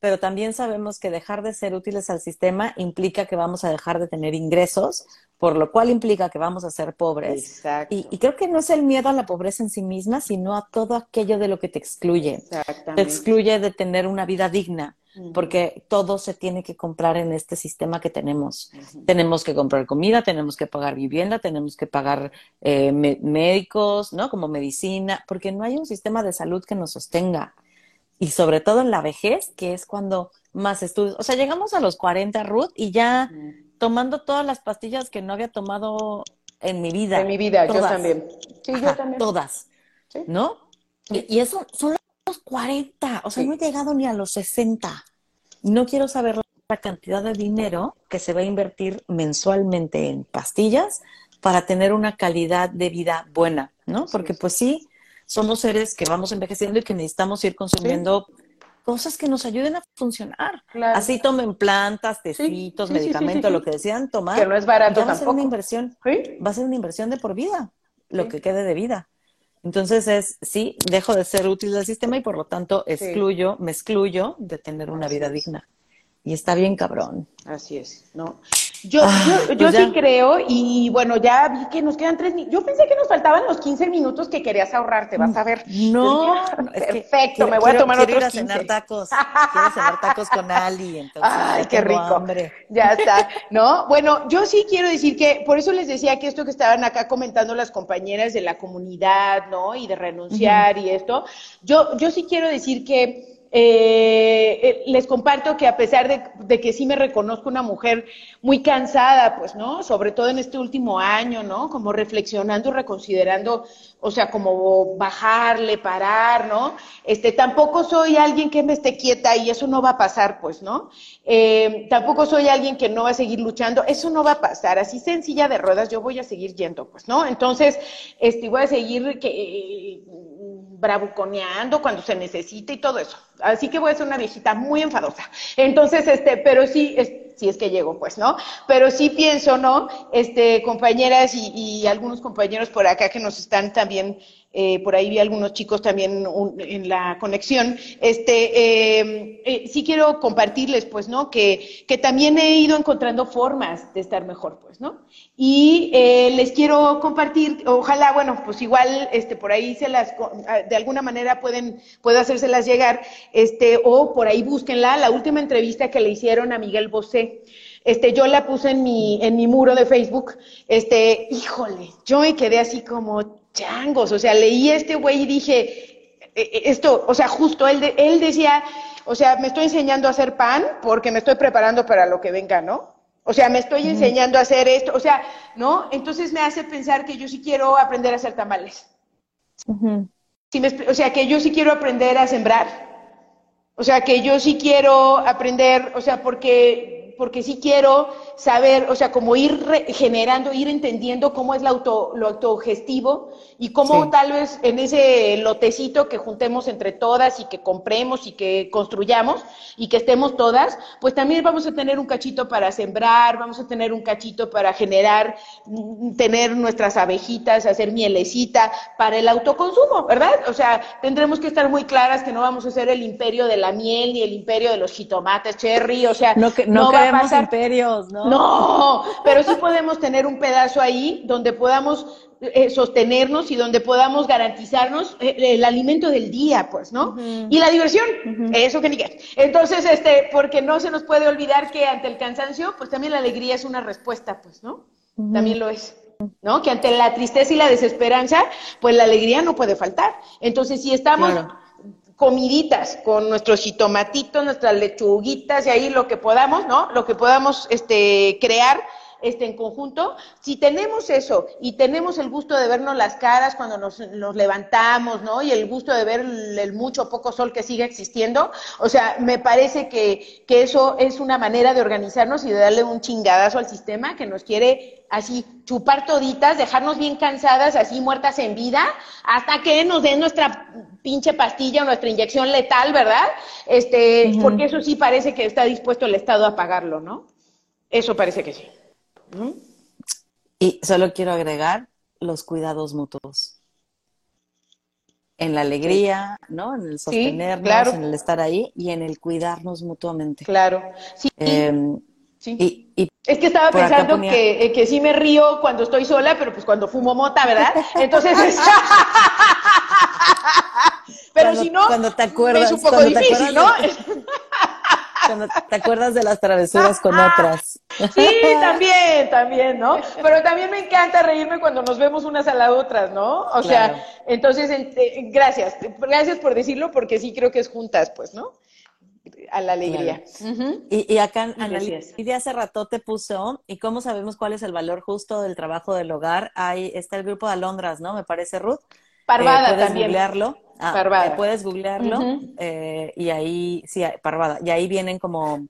pero también sabemos que dejar de ser útiles al sistema implica que vamos a dejar de tener ingresos, por lo cual implica que vamos a ser pobres. Y, y, creo que no es el miedo a la pobreza en sí misma, sino a todo aquello de lo que te excluye. Te excluye de tener una vida digna, porque todo se tiene que comprar en este sistema que tenemos. Tenemos que comprar comida, tenemos que pagar vivienda, tenemos que pagar eh, médicos, ¿no? Como medicina, porque no hay un sistema de salud que nos sostenga. Y sobre todo en la vejez, que es cuando más estudios. O sea, llegamos a los 40, Ruth, y ya tomando todas las pastillas que no había tomado en mi vida. En mi vida, yo también. Sí, yo también. Todas. ¿No? Y, y, eso son 40, o sea, no he llegado ni a los 60. No quiero saber la cantidad de dinero que se va a invertir mensualmente en pastillas para tener una calidad de vida buena, ¿no? Porque pues sí, somos seres que vamos envejeciendo y que necesitamos ir consumiendo cosas que nos ayuden a funcionar. Así tomen plantas, tecitos, medicamentos, lo que decían tomar. Que no es barato va a ser una inversión. Va a ser una inversión de por vida, lo que quede de vida. Entonces es, sí, dejo de ser útil del sistema y por lo tanto excluyo, me excluyo de tener una vida digna. Y está bien cabrón. Así es, ¿no? Yo, ah, yo, pues sí creo, y bueno, ya vi que nos quedan tres Yo pensé que nos faltaban los 15 minutos que querías ahorrarte, vas a ver. No, perfecto, me voy a tomar quiero otros ir a cenar tacos, quiero cenar tacos con Ali, entonces Ay, qué rico. Ya está, ¿no? Bueno, yo sí quiero decir que, por eso les decía que esto que estaban acá comentando las compañeras de la comunidad, ¿no? Y de renunciar y esto, yo, yo sí quiero decir que eh, eh, les comparto que a pesar de, que sí me reconozco una mujer muy cansada, pues, ¿no? Sobre todo en este último año, ¿no? Como reflexionando, reconsiderando, o sea, como bajarle, parar, ¿no? Este, tampoco soy alguien que me esté quieta y eso no va a pasar, pues, ¿no? Eh, tampoco soy alguien que no va a seguir luchando, eso no va a pasar. Así sencilla de ruedas, yo voy a seguir yendo, pues, ¿no? Entonces, este, voy a seguir que bravuconeando cuando se necesita y todo eso. Así que voy a ser una viejita muy enfadosa. Entonces, este, pero sí, es, si es que llego, pues, ¿no? Pero sí pienso, ¿no? Este, compañeras y, y algunos compañeros por acá que nos están también eh, por ahí vi algunos chicos también en la conexión, este, eh, eh, sí quiero compartirles, pues, ¿no? Que, que, también he ido encontrando formas de estar mejor, pues, ¿no? Y les quiero compartir, ojalá, bueno, pues igual, este, por ahí se las, de alguna manera pueden, puedo hacérselas llegar, este, o por ahí búsquenla, la última entrevista que le hicieron a Miguel Bosé. Este, yo la puse en mi, en mi muro de Facebook, este, híjole, yo me quedé así como, changos, o sea, leí este güey y dije, e, e, esto, o sea, justo él, él decía, o sea, me estoy enseñando a hacer pan porque me estoy preparando para lo que venga, ¿no? O sea, me estoy enseñando a hacer esto, o sea, ¿no? Entonces me hace pensar que yo sí quiero aprender a hacer tamales. o sea, que yo sí quiero aprender a sembrar. O sea, que yo sí quiero aprender, o sea, porque, porque sí quiero saber, o sea, como ir generando, ir entendiendo cómo es lo, auto, lo autogestivo y cómo tal vez en ese lotecito que juntemos entre todas y que compremos y que construyamos y que estemos todas, pues también vamos a tener un cachito para sembrar, vamos a tener un cachito para generar, mm, tener nuestras abejitas, hacer mielecita para el autoconsumo, ¿verdad? O sea, tendremos que estar muy claras que no vamos a ser el imperio de la miel ni el imperio de los jitomates cherry, o sea, no, que, no, queremos imperios, ¿no? No, pero sí podemos tener un pedazo ahí donde podamos eh, sostenernos y donde podamos garantizarnos eh, el alimento del día, pues, ¿no? Y la diversión, eso que ni qué. Entonces, este, porque no se nos puede olvidar que ante el cansancio, pues también la alegría es una respuesta, pues, ¿no? También lo es. ¿No? Que ante la tristeza y la desesperanza, pues la alegría no puede faltar. Entonces, si estamos comiditas con nuestros jitomatitos, nuestras lechuguitas y ahí lo que podamos, ¿no? Lo que podamos este, crear este, en conjunto, si tenemos eso y tenemos el gusto de vernos las caras cuando nos, levantamos, ¿no? Y el gusto de ver el, mucho poco sol que sigue existiendo, o sea, me parece que, que eso es una manera de organizarnos y de darle un chingadazo al sistema que nos quiere así chupar toditas, dejarnos bien cansadas, así muertas en vida, hasta que nos den nuestra pinche pastilla o nuestra inyección letal, ¿verdad? Este, porque eso sí parece que está dispuesto el Estado a pagarlo, ¿no? Eso parece que sí. Y solo quiero agregar los cuidados mutuos. En la alegría, ¿no? En el sostenernos, en el estar ahí y en el cuidarnos mutuamente. Claro. Sí. Sí. Y, es que estaba pensando que, eh, que sí me río cuando estoy sola, pero pues cuando fumo mota, ¿verdad? Entonces pero si no, cuando te acuerdas, es un poco difícil, ¿no? Cuando te acuerdas de las travesuras con otras. Sí, también, también, ¿no? Pero también me encanta reírme cuando nos vemos unas a las otras, ¿no? O sea, entonces, eh, gracias, gracias por decirlo, porque sí creo que es juntas, pues, ¿no? A la alegría. y, y, acá de hace rato te puso, ¿y cómo sabemos cuál es el valor justo del trabajo del hogar? Ahí está el grupo de Alondras, ¿no? Me parece, Ruth. Parvada eh, puedes también. Googlearlo. Ah, Parvada. puedes googlearlo eh, y ahí, sí, Parvada, y ahí vienen como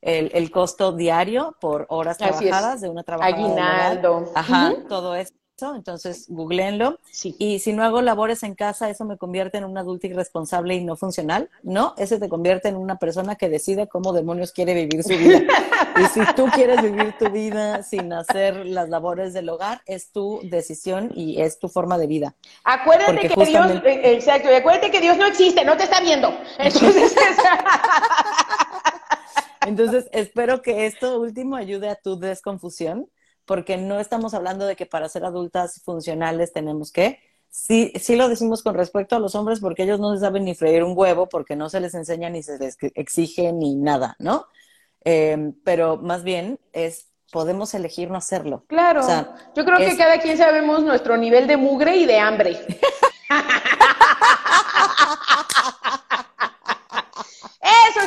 el, el costo diario por horas trabajadas de una trabajadora. Aguinaldo. Ajá, todo eso entonces googleenlo. Y si no hago labores en casa, eso me convierte en un adulto irresponsable y no funcional. No, eso te convierte en una persona que decide cómo demonios quiere vivir su vida. y si tú quieres vivir tu vida sin hacer las labores del hogar, es tu decisión y es tu forma de vida. Acuérdate que Dios, eh, exacto, y acuérdate que Dios no existe, no te está viendo. Entonces, Entonces espero que esto último ayude a tu desconfusión porque no estamos hablando de que para ser adultas funcionales tenemos que. Sí, sí lo decimos con respecto a los hombres porque ellos no saben ni freír un huevo porque no se les enseña ni se les exige ni nada, ¿no? Eh, pero más bien es podemos elegir no hacerlo. Claro. Yo creo que cada quien sabemos nuestro nivel de mugre y de hambre. Eso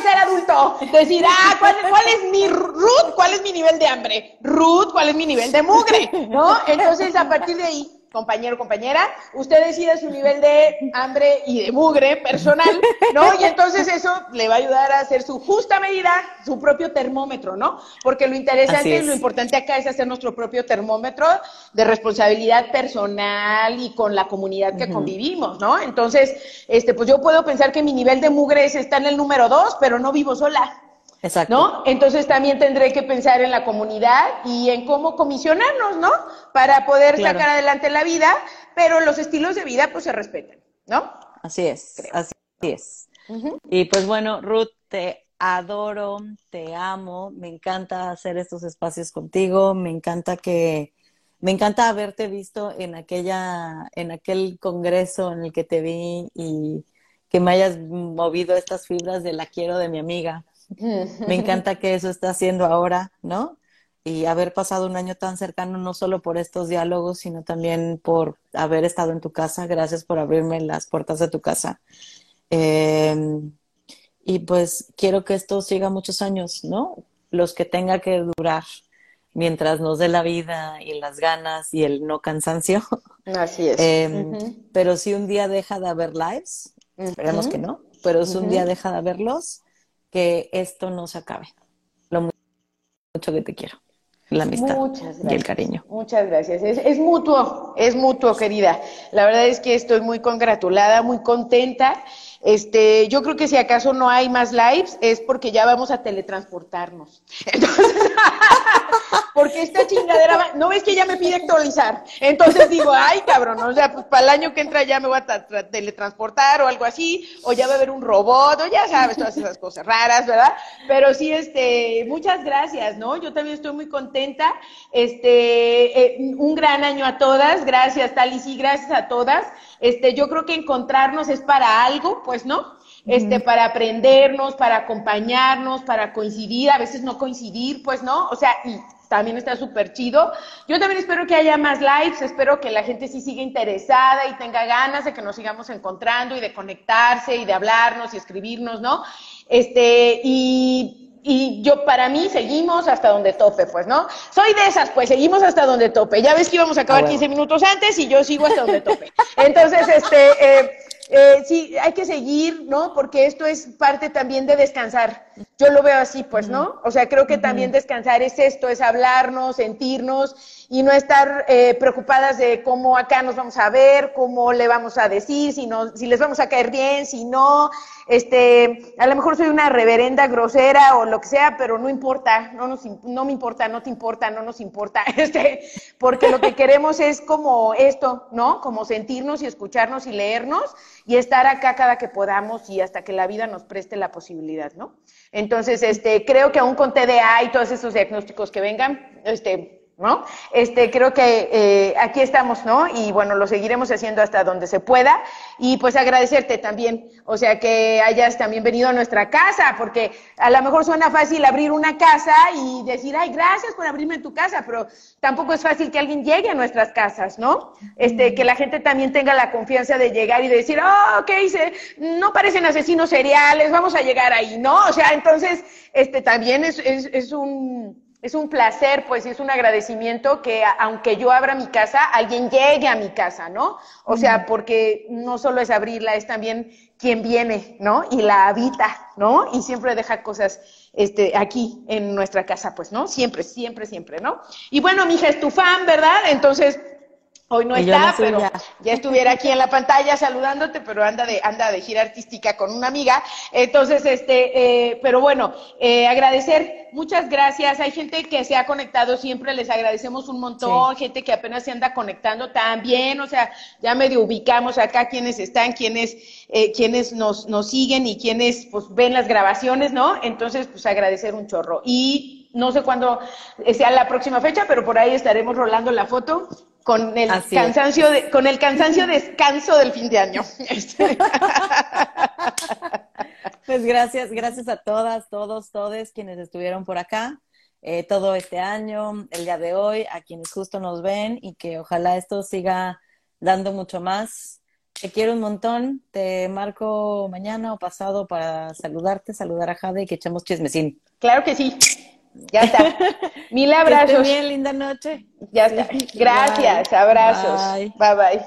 es ser adulto. Decir, ah, ¿cuál, es mi root? ¿Cuál es mi nivel de hambre? Ruth, ¿cuál es mi nivel de mugre? ¿No? Entonces, a partir de ahí, compañero, compañera, usted decide su nivel de hambre y de mugre personal, ¿no? Y entonces eso le va a ayudar a hacer su justa medida, su propio termómetro, ¿no? Porque lo interesante y lo importante acá es hacer nuestro propio termómetro de responsabilidad personal y con la comunidad que convivimos, ¿no? Entonces, este, pues yo puedo pensar que mi nivel de mugre está en el número dos, pero no vivo sola. Exacto. ¿No? Entonces también tendré que pensar en la comunidad y en cómo comisionarnos, ¿no? Para poder sacar adelante la vida, pero los estilos de vida pues se respetan, ¿no? Así es, así es. Y pues bueno, Ruth, te adoro, te amo, me encanta hacer estos espacios contigo, me encanta que, me encanta haberte visto en aquella, en aquel congreso en el que te vi y que me hayas movido estas fibras de la quiero de mi amiga. Me encanta que eso está haciendo ahora, ¿no? Y haber pasado un año tan cercano, no solo por estos diálogos, sino también por haber estado en tu casa. Gracias por abrirme las puertas de tu casa. Em, y pues quiero que esto siga muchos años, ¿no? Los que tenga que durar mientras nos dé la vida y las ganas y el no cansancio. Así es. Em, pero si un día deja de haber lives, esperemos que no, pero si un día deja de haberlos, que esto no se acabe. Lo mucho que te quiero. La amistad y el cariño. Muchas gracias. Es, es, mutuo, es mutuo, querida. La verdad es que estoy muy congratulada, muy contenta. Este, yo creo que si acaso no hay más lives es porque ya vamos a teletransportarnos. Entonces, porque esta chingadera, no ves que ya me pide actualizar. Entonces digo, ay, cabrón, o sea, pues para el año que entra ya me voy a teletransportar o algo así, o ya va a haber un robot, o ya sabes, todas esas cosas raras, ¿verdad? Pero sí, este, muchas gracias, ¿no? Yo también estoy muy contenta. Este, eh, un gran año a todas, gracias, Talis, y gracias a todas. Este, yo creo que encontrarnos es para algo, pues, ¿no? Este, para aprendernos, para acompañarnos, para coincidir, a veces no coincidir, pues, ¿no? O sea, y también está súper chido. Yo también espero que haya más lives, espero que la gente sí siga interesada y tenga ganas de que nos sigamos encontrando y de conectarse y de hablarnos y escribirnos, ¿no? Este, y y yo para mí seguimos hasta donde tope, pues, ¿no? Soy de esas, pues seguimos hasta donde tope. Ya ves que íbamos a acabar 15 minutos antes y yo sigo hasta donde tope. Entonces, este, eh, eh, sí, hay que seguir, ¿no? Porque esto es parte también de descansar. Yo lo veo así, pues, ¿no? O sea, creo que también descansar es esto, es hablarnos, sentirnos y no estar eh, preocupadas de cómo acá nos vamos a ver, cómo le vamos a decir, si, no, si les vamos a caer bien, si no. Este, a lo mejor soy una reverenda grosera o lo que sea, pero no importa, no, nos, no me importa, no te importa, no nos importa, este, porque lo que queremos es como esto, ¿no? Como sentirnos y escucharnos y leernos y estar acá cada que podamos y hasta que la vida nos preste la posibilidad, ¿no? Entonces, este, creo que aún con TDA y todos esos diagnósticos que vengan, este, ¿no? Este, creo que eh, aquí estamos, ¿no? Y bueno, lo seguiremos haciendo hasta donde se pueda. Y pues agradecerte también, o sea, que hayas también venido a nuestra casa, porque a lo mejor suena fácil abrir una casa y decir, ay, gracias por abrirme tu casa, pero tampoco es fácil que alguien llegue a nuestras casas, ¿no? Este, que la gente también tenga la confianza de llegar y decir, oh, ok, se, no parecen asesinos seriales, vamos a llegar ahí, ¿no? O sea, entonces, este, también es, es, es un es un placer, pues, y es un agradecimiento que aunque yo abra mi casa, alguien llegue a mi casa, ¿no? O sea, porque no solo es abrirla, es también quien viene, ¿no? Y la habita, ¿no? Y siempre deja cosas este, aquí en nuestra casa, pues, ¿no? Siempre, siempre, siempre, ¿no? Y bueno, mi hija es tu fan, ¿verdad? Entonces, Hoy no está, pero ya. estuviera aquí en la pantalla saludándote, pero anda de, anda de gira artística con una amiga. Entonces, este, eh, pero bueno, eh, agradecer, muchas gracias. Hay gente que se ha conectado siempre, les agradecemos un montón, gente que apenas se anda conectando también, o sea, ya medio ubicamos acá quienes están, quienes, eh, quienes nos, nos siguen y quienes pues ven las grabaciones, ¿no? Entonces, pues agradecer un chorro. Y no sé cuándo sea la próxima fecha, pero por ahí estaremos rolando la foto con el cansancio de, con el cansancio descanso del fin de año. pues gracias, gracias a todas, todos, todes quienes estuvieron por acá eh, todo este año, el día de hoy, a quienes justo nos ven y que ojalá esto siga dando mucho más. Te quiero un montón, te marco mañana o pasado para saludarte, saludar a Jade y que echemos chismecín. Claro que sí. Ya está. Mil abrazos. bien, linda noche. Ya está. Gracias, abrazos. bye. bye.